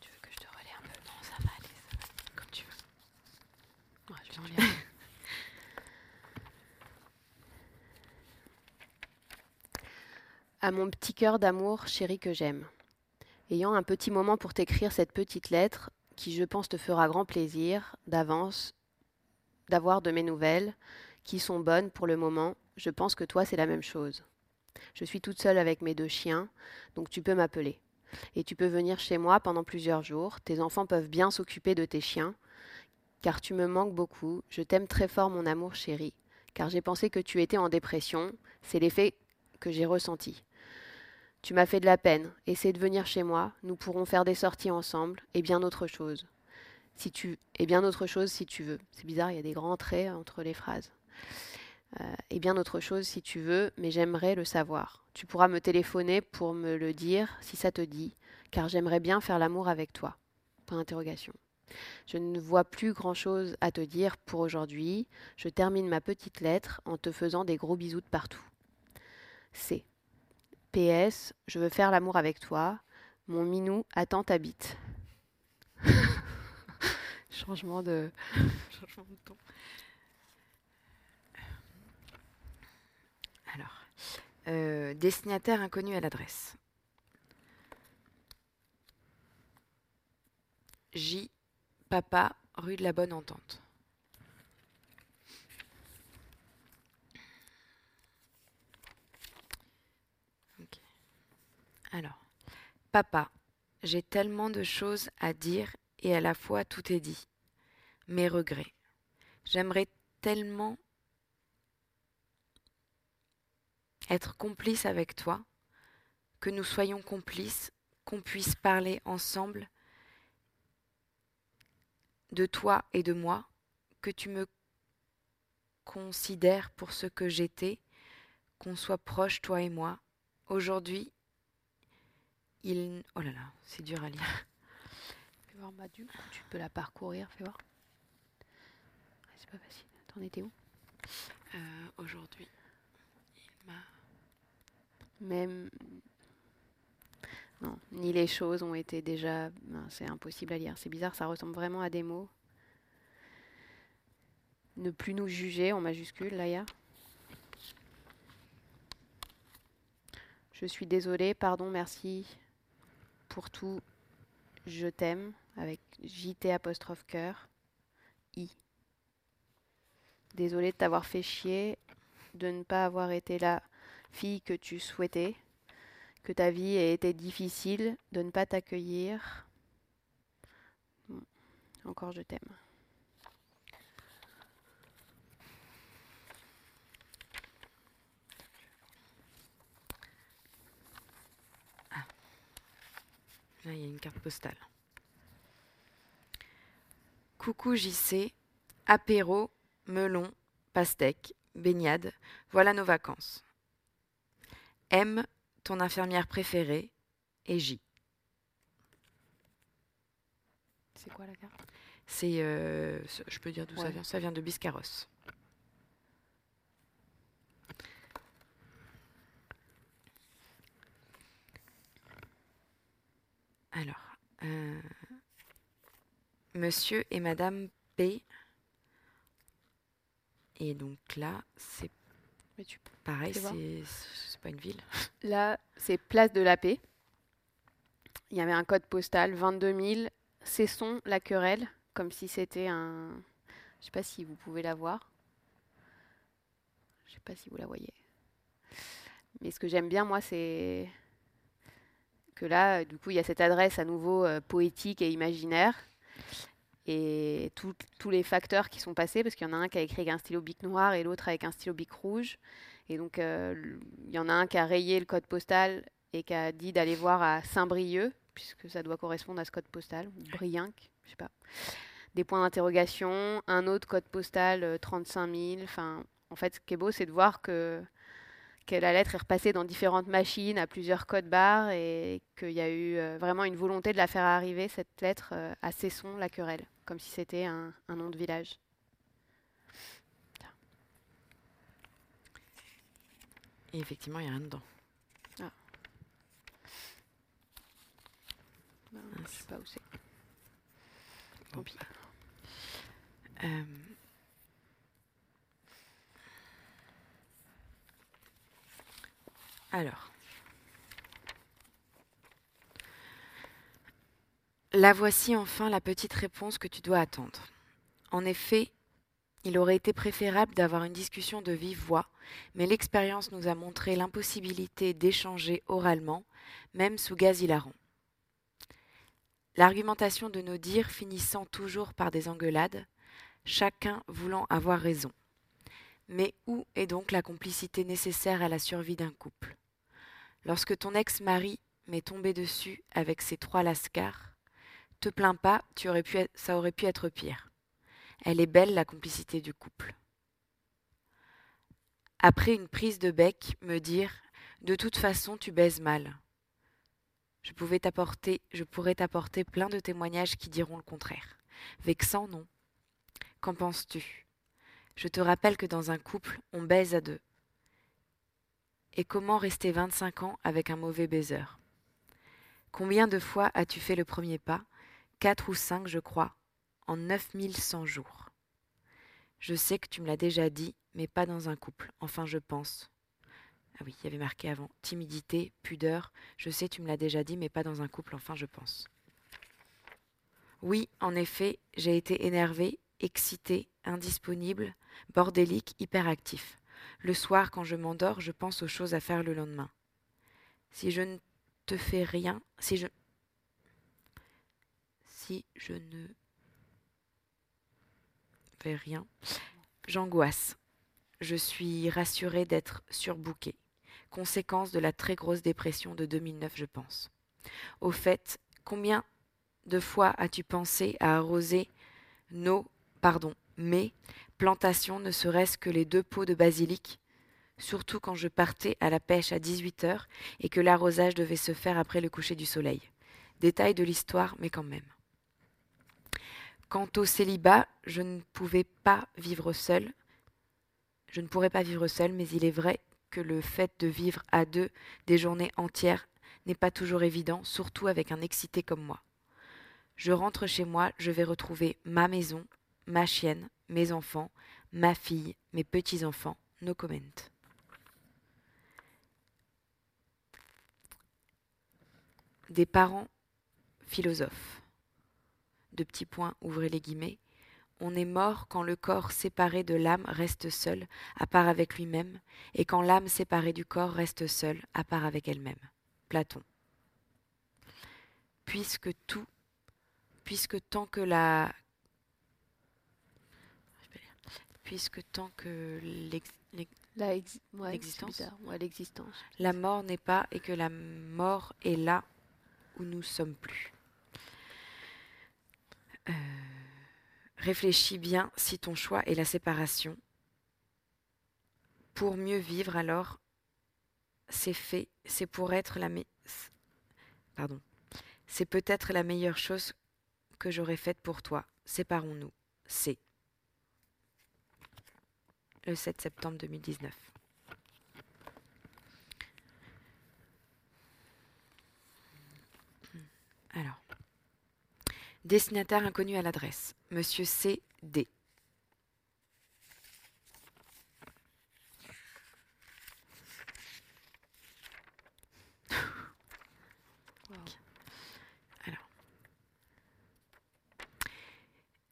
tu veux que je te relaie un peu Non, ça va aller, ça va. Comme tu veux. Ouais, je vais en lire. À mon petit cœur d'amour, chéri que j'aime. Ayant un petit moment pour t'écrire cette petite lettre qui je pense te fera grand plaisir d'avance d'avoir de mes nouvelles, qui sont bonnes pour le moment. Je pense que toi c'est la même chose. Je suis toute seule avec mes deux chiens, donc tu peux m'appeler. Et tu peux venir chez moi pendant plusieurs jours. Tes enfants peuvent bien s'occuper de tes chiens, car tu me manques beaucoup. Je t'aime très fort, mon amour chéri, car j'ai pensé que tu étais en dépression. C'est l'effet que j'ai ressenti. Tu m'as fait de la peine. Essaie de venir chez moi. Nous pourrons faire des sorties ensemble et bien autre chose. Si tu et bien autre chose si tu veux. C'est bizarre, il y a des grands traits entre les phrases. Euh, et bien autre chose si tu veux, mais j'aimerais le savoir. Tu pourras me téléphoner pour me le dire si ça te dit, car j'aimerais bien faire l'amour avec toi. Point d'interrogation. Je ne vois plus grand-chose à te dire pour aujourd'hui. Je termine ma petite lettre en te faisant des gros bisous de partout. C. PS, je veux faire l'amour avec toi. Mon minou attend ta bite. Changement de... Changement de ton. Alors, euh, destinataire inconnu à l'adresse. J. Papa, rue de la Bonne Entente. Alors, papa, j'ai tellement de choses à dire et à la fois tout est dit. Mes regrets. J'aimerais tellement être complice avec toi, que nous soyons complices, qu'on puisse parler ensemble de toi et de moi, que tu me considères pour ce que j'étais, qu'on soit proche, toi et moi. Aujourd'hui, il... Oh là là, c'est dur à lire. Fais voir Madu, tu peux la parcourir, fais voir. C'est pas facile. T'en étais où? Euh, Aujourd'hui, il m'a... Même. Non, ni les choses ont été déjà. C'est impossible à lire. C'est bizarre, ça ressemble vraiment à des mots. Ne plus nous juger en majuscule, là, il y a. Je suis désolée, pardon, merci pour tout. Je t'aime avec JT apostrophe cœur. I. Désolée de t'avoir fait chier, de ne pas avoir été la fille que tu souhaitais, que ta vie ait été difficile, de ne pas t'accueillir. Encore je t'aime. Là, il y a une carte postale. Coucou JC, apéro, melon, pastèque, baignade, voilà nos vacances. M, ton infirmière préférée, et J. C'est quoi la carte? C'est, euh, je peux dire d'où ça vient Ça vient de Biscarrosse. Alors, euh, Monsieur et Madame P. Et donc là, c'est Mais tu- pareil, c'est c'est pas une ville. Là, c'est Place de la Paix. Il y avait un code postal 22 000. Cessons la querelle, comme si c'était un. Je sais pas si vous pouvez la voir. Je sais pas si vous la voyez. Mais ce que j'aime bien, moi, c'est que là, du coup, il y a cette adresse à nouveau euh, poétique et imaginaire. Et tous les facteurs qui sont passés, parce qu'il y en a un qui a écrit avec un stylo bic noir et l'autre avec un stylo bic rouge. Et donc, euh, il y en a un qui a rayé le code postal et qui a dit d'aller voir à Saint-Brieuc, puisque ça doit correspondre à ce code postal, ou Briinc, je sais pas. Des points d'interrogation, un autre code postal euh, 35 000. Enfin, en fait, ce qui est beau, c'est de voir que, que la lettre est repassée dans différentes machines à plusieurs codes barres et qu'il y a eu euh, vraiment une volonté de la faire arriver, cette lettre, euh, à Cesson, la querelle, comme si c'était un, un nom de village. Et effectivement, il n'y a rien dedans. Ben, je sais pas où c'est. Bon. Tant pis. Euh, Alors. La voici enfin la petite réponse que tu dois attendre. En effet, il aurait été préférable d'avoir une discussion de vive voix, mais l'expérience nous a montré l'impossibilité d'échanger oralement, même sous gaz hilarant. L'argumentation de nos dires finissant toujours par des engueulades, chacun voulant avoir raison. Mais où est donc la complicité nécessaire à la survie d'un couple? Lorsque ton ex-mari m'est tombé dessus avec ses trois lascars, te plains pas, tu aurais pu ça aurait pu être pire. Elle est belle, la complicité du couple. Après une prise de bec, me dire De toute façon, tu baises mal. Je, pouvais t'apporter, je pourrais t'apporter plein de témoignages qui diront le contraire. Vexant, non. Qu'en penses-tu? Je te rappelle que dans un couple, on baise à deux. Et comment rester 25 ans avec un mauvais baiseur Combien de fois as-tu fait le premier pas? Quatre ou cinq, je crois, en 9100 jours. Je sais que tu me l'as déjà dit, mais pas dans un couple. Enfin, je pense. Ah oui, il y avait marqué avant. Timidité, pudeur. Je sais, tu me l'as déjà dit, mais pas dans un couple, enfin, je pense. Oui, en effet, j'ai été énervé, excité, indisponible, bordélique, hyperactif. Le soir, quand je m'endors, je pense aux choses à faire le lendemain. Si je ne te fais rien, si je. Si je ne fais rien, j'angoisse. Je suis rassurée d'être surbookée conséquence de la très grosse dépression de 2009, je pense. Au fait, combien de fois as-tu pensé à arroser nos, pardon, mes plantations, ne serait-ce que les deux pots de basilic surtout quand je partais à la pêche à 18 heures et que l'arrosage devait se faire après le coucher du soleil. Détail de l'histoire, mais quand même. Quant au célibat, je ne pouvais pas vivre seul. Je ne pourrais pas vivre seul, mais il est vrai que le fait de vivre à deux des journées entières n'est pas toujours évident, surtout avec un excité comme moi. Je rentre chez moi, je vais retrouver ma maison, ma chienne, mes enfants, ma fille, mes petits-enfants, no comment. Des parents philosophes. De petits points, ouvrez les guillemets, on est mort quand le corps séparé de l'âme reste seul, à part avec lui-même, et quand l'âme séparée du corps reste seule, à part avec elle-même. Platon. Puisque tout, puisque tant que la puisque tant que l'existence, la mort n'est pas et que la mort est là où nous sommes plus. Euh, Réfléchis bien si ton choix est la séparation. Pour mieux vivre alors, c'est fait, c'est pour être la pardon. C'est peut-être la meilleure chose que j'aurais faite pour toi. Séparons-nous. C'est le 7 septembre 2019. Alors. Destinataire inconnu à l'adresse. Monsieur C. D.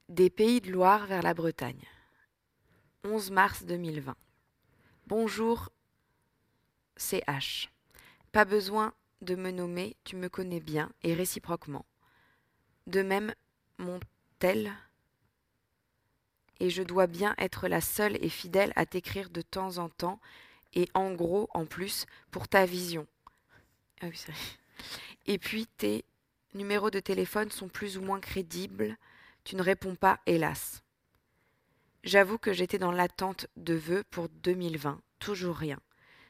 Des pays de Loire vers la Bretagne. 11 mars 2020. Bonjour CH. Pas besoin de me nommer, tu me connais bien et réciproquement. De même, mon tel et je dois bien être la seule et fidèle à t'écrire de temps en temps, et en gros, en plus, pour ta vision. Ah oui, et puis, tes numéros de téléphone sont plus ou moins crédibles. Tu ne réponds pas, hélas. J'avoue que j'étais dans l'attente de vœux pour 2020. Toujours rien.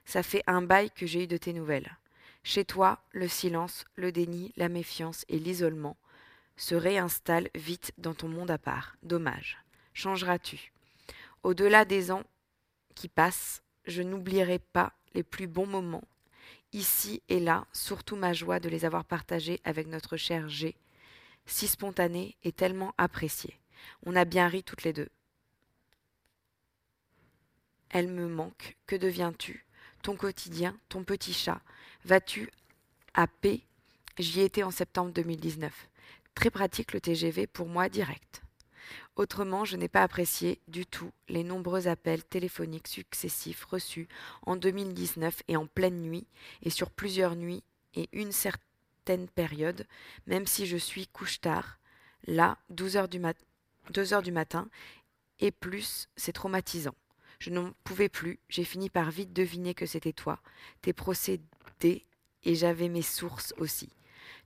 Ça fait un bail que j'ai eu de tes nouvelles. Chez toi, le silence, le déni, la méfiance et l'isolement se réinstalle vite dans ton monde à part. Dommage. Changeras-tu? Au-delà des ans qui passent, je n'oublierai pas les plus bons moments, ici et là, surtout ma joie de les avoir partagés avec notre cher G, si spontané et tellement apprécié. On a bien ri toutes les deux. Elle me manque. Que deviens-tu? Ton quotidien, ton petit chat. Vas-tu à paix J'y étais en septembre 2019 Très pratique le TGV pour moi direct. Autrement, je n'ai pas apprécié du tout les nombreux appels téléphoniques successifs reçus en 2019 et en pleine nuit, et sur plusieurs nuits et une certaine période, même si je suis couche tard, là, 12 heures du, mat 2 heures du matin, et plus, c'est traumatisant. Je n'en pouvais plus, j'ai fini par vite deviner que c'était toi, tes procédés, et j'avais mes sources aussi.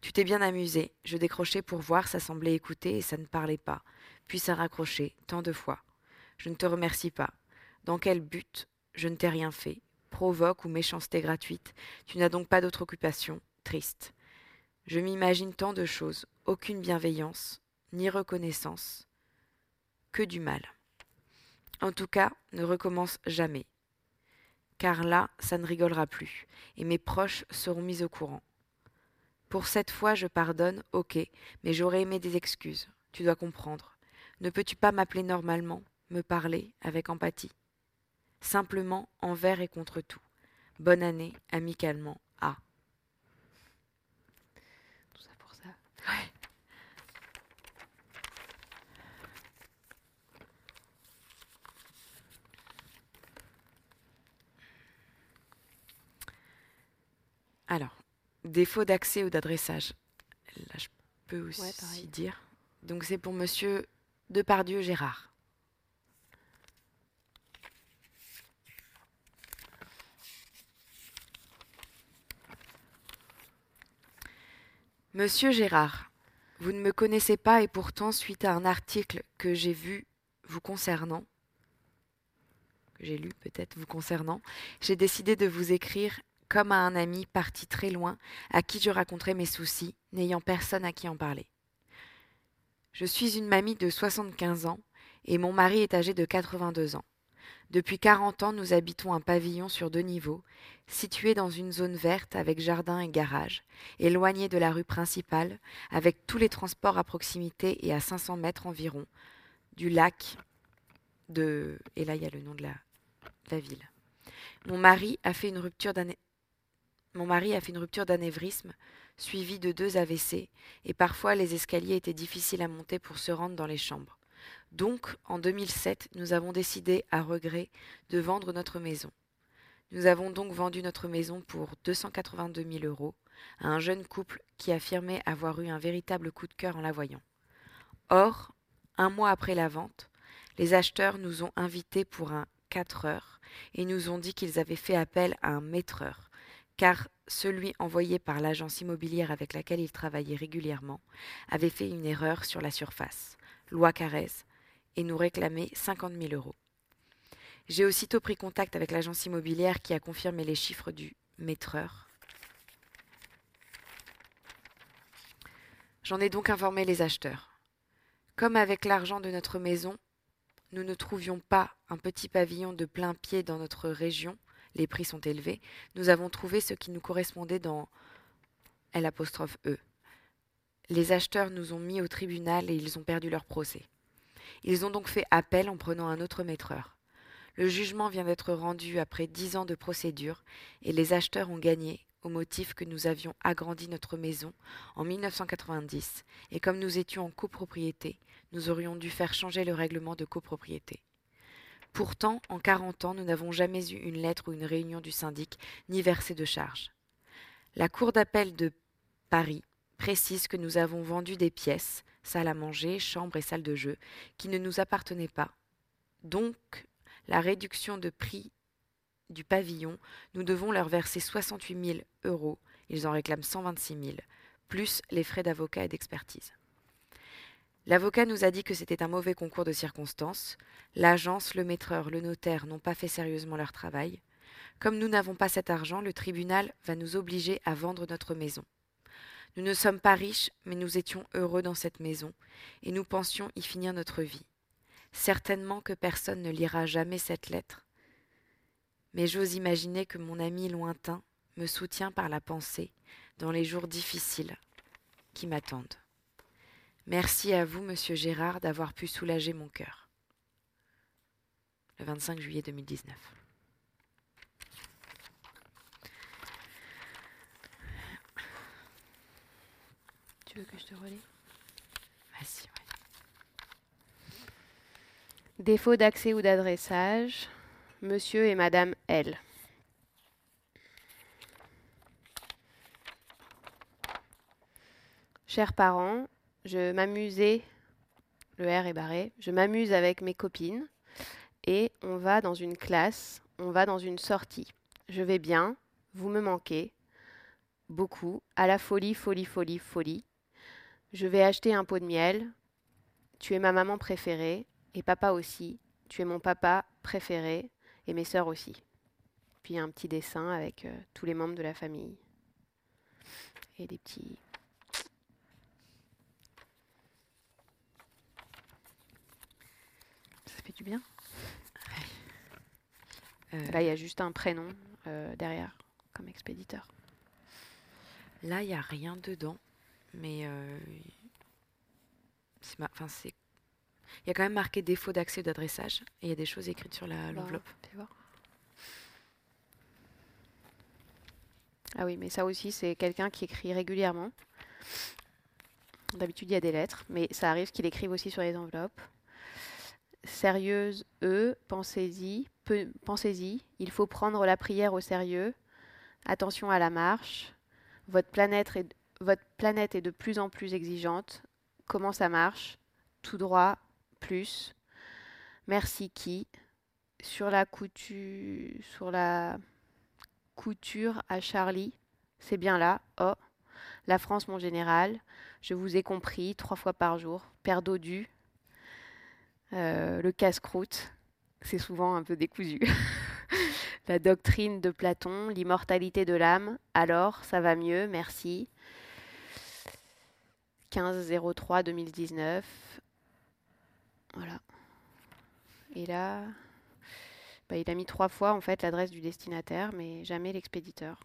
Tu t'es bien amusé, je décrochais pour voir, ça semblait écouter et ça ne parlait pas puis ça raccrochait, tant de fois. Je ne te remercie pas. Dans quel but? Je ne t'ai rien fait. Provoque ou méchanceté gratuite. Tu n'as donc pas d'autre occupation. Triste. Je m'imagine tant de choses, aucune bienveillance, ni reconnaissance, que du mal. En tout cas, ne recommence jamais. Car là, ça ne rigolera plus, et mes proches seront mis au courant. Pour cette fois, je pardonne, ok, mais j'aurais aimé des excuses. Tu dois comprendre. Ne peux-tu pas m'appeler normalement, me parler avec empathie? Simplement envers et contre tout. Bonne année, amicalement. Tout ça pour ça. Ouais. Alors, défaut d'accès ou d'adressage. Là, je peux aussi Ouais, dire. Donc, c'est pour monsieur Depardieu Gérard. Monsieur Gérard, vous ne me connaissez pas et pourtant, suite à un article que j'ai vu vous concernant, que j'ai lu peut-être vous concernant, j'ai décidé de vous écrire comme à un ami parti très loin, à qui je raconterai mes soucis, n'ayant personne à qui en parler. Je suis une mamie de 75 ans et mon mari est âgé de 82 ans. Depuis 40 ans, nous habitons un pavillon sur deux niveaux, situé dans une zone verte avec jardin et garage, éloigné de la rue principale, avec tous les transports à proximité et à 500 mètres environ du lac de... Et là, il y a le nom de la, ville. Mon mari a fait une rupture d'ané... Mon mari a fait une rupture d'anévrisme suivi de deux AVC, et parfois les escaliers étaient difficiles à monter pour se rendre dans les chambres. Donc, en 2007, nous avons décidé, à regret, de vendre notre maison. Nous avons donc vendu notre maison pour 282 000 euros à un jeune couple qui affirmait avoir eu un véritable coup de cœur en la voyant. Or, un mois après la vente, les acheteurs nous ont invités pour un 4 heures et nous ont dit qu'ils avaient fait appel à un maîtreur, car celui envoyé par l'agence immobilière avec laquelle il travaillait régulièrement avait fait une erreur sur la surface, loi Carrez, et nous réclamait 50 000 euros. J'ai aussitôt pris contact avec l'agence immobilière qui a confirmé les chiffres du maîtreur. J'en ai donc informé les acheteurs. Comme avec l'argent de notre maison, nous ne trouvions pas un petit pavillon de plein pied dans notre région, les prix sont élevés, nous avons trouvé ce qui nous correspondait dans L''E. Les acheteurs nous ont mis au tribunal et ils ont perdu leur procès. Ils ont donc fait appel en prenant un autre maîtreur. Le jugement vient d'être rendu après dix ans de procédure et les acheteurs ont gagné au motif que nous avions agrandi notre maison en 1990 et comme nous étions en copropriété, nous aurions dû faire changer le règlement de copropriété. Pourtant, en quarante ans, nous n'avons jamais eu une lettre ou une réunion du syndic, ni versé de charges. La Cour d'appel de Paris précise que nous avons vendu des pièces, salle à manger, chambre et salle de jeu, qui ne nous appartenaient pas. Donc, la réduction de prix du pavillon, nous devons leur verser 68 000 euros, ils en réclament 126 000, plus les frais d'avocat et d'expertise. L'avocat nous a dit que c'était un mauvais concours de circonstances. L'agence, le maîtreur, le notaire n'ont pas fait sérieusement leur travail. Comme nous n'avons pas cet argent, le tribunal va nous obliger à vendre notre maison. Nous ne sommes pas riches, mais nous étions heureux dans cette maison, et nous pensions y finir notre vie. Certainement que personne ne lira jamais cette lettre. Mais j'ose imaginer que mon ami lointain me soutient par la pensée dans les jours difficiles qui m'attendent. Merci à vous, monsieur Gérard, d'avoir pu soulager mon cœur. Le 25 juillet 2019. Tu veux que je te relis Assis, ouais. Défaut d'accès ou d'adressage. Monsieur et Madame L. Chers parents, je m'amusais, le R est barré, je m'amuse avec mes copines et on va dans une classe, on va dans une sortie. Je vais bien, vous me manquez, beaucoup, à la folie, folie, folie, folie. Je vais acheter un pot de miel. Tu es ma maman préférée et papa aussi. Tu es mon papa préféré et mes sœurs aussi. Puis un petit dessin avec euh, tous les membres de la famille et des petits. Fait du bien. Euh, Là, il y a juste un prénom euh, derrière comme expéditeur. Là, il n'y a rien dedans, mais euh, c'est ma- enfin, c'est- il y a quand même marqué défaut d'accès ou d'adressage, et il y a des choses écrites sur la- Bah, l'enveloppe. voir. Ah oui, mais ça aussi, c'est quelqu'un qui écrit régulièrement. D'habitude, il y a des lettres, mais ça arrive qu'il écrive aussi sur les enveloppes. Sérieuse, E, pensez-y, pensez-y, il faut prendre la prière au sérieux. Attention à la marche. Votre planète est, votre planète est de plus en plus exigeante. Comment ça marche? Tout droit, plus. Merci qui? Sur la couture, sur la couture à Charlie. C'est bien là. Oh, la France, mon général. Je vous ai compris trois fois par jour. Père dodu. Euh, le casse-croûte. C'est souvent un peu décousu. la doctrine de Platon, l'immortalité de l'âme. Alors, ça va mieux, merci. 15-03-2019. Voilà. Et là, bah, il a mis trois fois en fait l'adresse du destinataire, mais jamais l'expéditeur.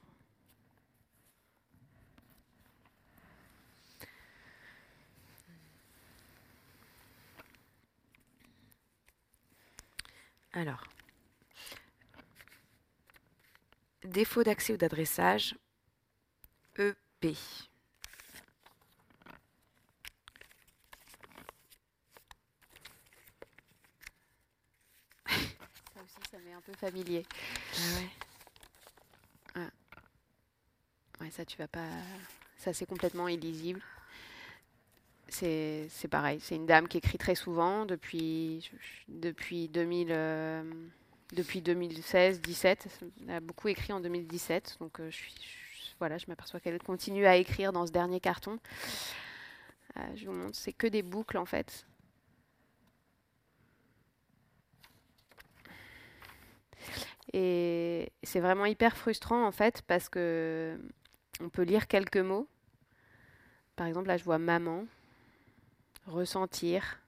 Alors, défaut d'accès ou d'adressage, EP. Ça aussi, ça m'est un peu familier. Ah ouais. Ouais, ça, tu vas pas. Ça, c'est complètement illisible. C'est pareil. C'est une dame qui écrit très souvent depuis, depuis, 2000, euh, depuis 2016-17. Elle a beaucoup écrit en 2017. Donc, euh, je- voilà, je m'aperçois qu'elle continue à écrire dans ce dernier carton. Euh, je vous montre, c'est que des boucles en fait. Et c'est vraiment hyper frustrant en fait parce que on peut lire quelques mots. Par exemple, là je vois maman, ressentir.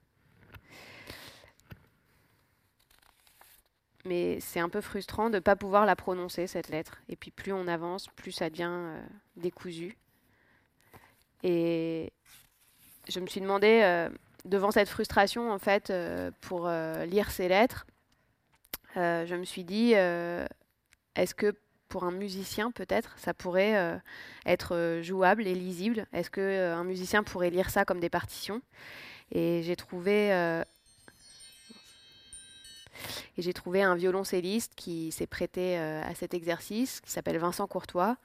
Mais c'est un peu frustrant de ne pas pouvoir la prononcer, cette lettre. Et puis plus on avance, plus ça devient euh, décousu. Et je me suis demandé, euh, devant cette frustration, en fait, euh, pour lire ces lettres, je me suis dit, est-ce que pour un musicien, peut-être, ça pourrait euh, être euh, jouable et lisible? Est-ce que euh, un musicien pourrait lire ça comme des partitions? Et j'ai trouvé, euh, et j'ai trouvé un violoncelliste qui s'est prêté à cet exercice, qui s'appelle Vincent Courtois,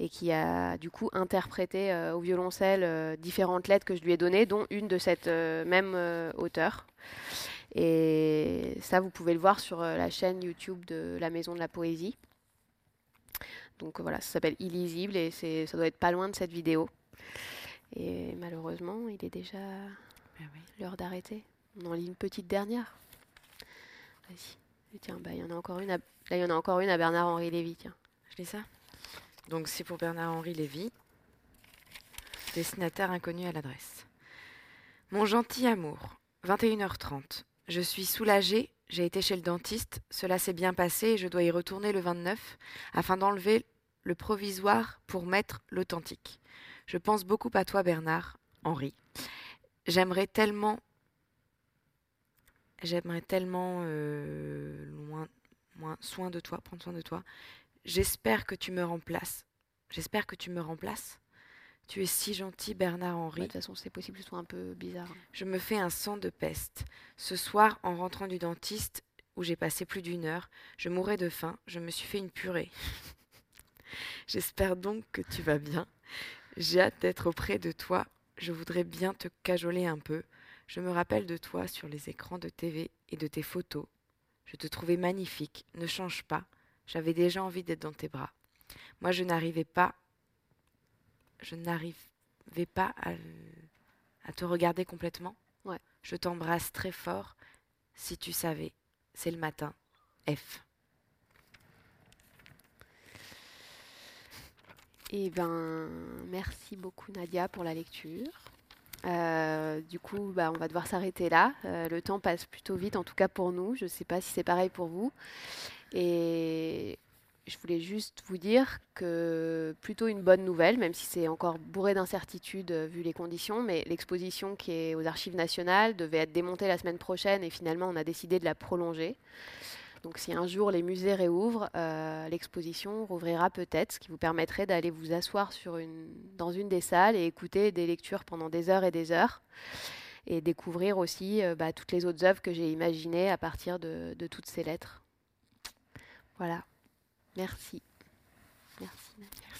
et qui a du coup interprété au violoncelle différentes lettres que je lui ai données, dont une de cette même euh, auteur. Et ça, vous pouvez le voir sur la chaîne YouTube de la Maison de la Poésie. Donc voilà, ça s'appelle Illisible et ça doit être pas loin de cette vidéo. Et malheureusement, il est déjà Ben oui. l'heure d'arrêter. On en lit une petite dernière. Vas-y. Tiens, bah, il y en a encore une. À... Là, il y en a encore une à Bernard-Henri Lévy. Tiens. Je lis ça Donc c'est pour Bernard-Henri Lévy, destinataire inconnu à l'adresse. Mon gentil amour, 21h30. Je suis soulagée, j'ai été chez le dentiste, cela s'est bien passé et je dois y retourner le 29 afin d'enlever le provisoire pour mettre l'authentique. Je pense beaucoup à toi Bernard, Henri. J'aimerais tellement j'aimerais tellement euh, loin, soin de toi, prendre soin de toi. J'espère que tu me remplaces. J'espère que tu me remplaces. Tu es si gentil, Bernard-Henri. De toute façon, c'est possible que ce soit un peu bizarre. Je me fais un sang de peste. Ce soir, en rentrant du dentiste, où j'ai passé plus d'une heure, je mourais de faim, je me suis fait une purée. J'espère donc que tu vas bien. J'ai hâte d'être auprès de toi. Je voudrais bien te cajoler un peu. Je me rappelle de toi sur les écrans de TV et de tes photos. Je te trouvais magnifique. Ne change pas. J'avais déjà envie d'être dans tes bras. Moi, je n'arrivais pas. Je n'arrivais pas à, à, te regarder complètement. Ouais. Je t'embrasse très fort. Si tu savais, c'est le matin. F. Eh ben, merci beaucoup Nadia pour la lecture. Euh, du coup, bah, on va devoir s'arrêter là. Euh, le temps passe plutôt vite, en tout cas pour nous. Je ne sais pas si c'est pareil pour vous. Et je voulais juste vous dire que plutôt une bonne nouvelle, même si c'est encore bourré d'incertitudes euh, vu les conditions, mais l'exposition qui est aux Archives nationales devait être démontée la semaine prochaine et finalement on a décidé de la prolonger. Donc si un jour les musées réouvrent, euh, l'exposition rouvrira peut-être, ce qui vous permettrait d'aller vous asseoir dans une des salles et écouter des lectures pendant des heures et des heures. Et découvrir aussi euh, bah, toutes les autres œuvres que j'ai imaginées à partir de, toutes ces lettres. Voilà. Merci. Merci. Merci.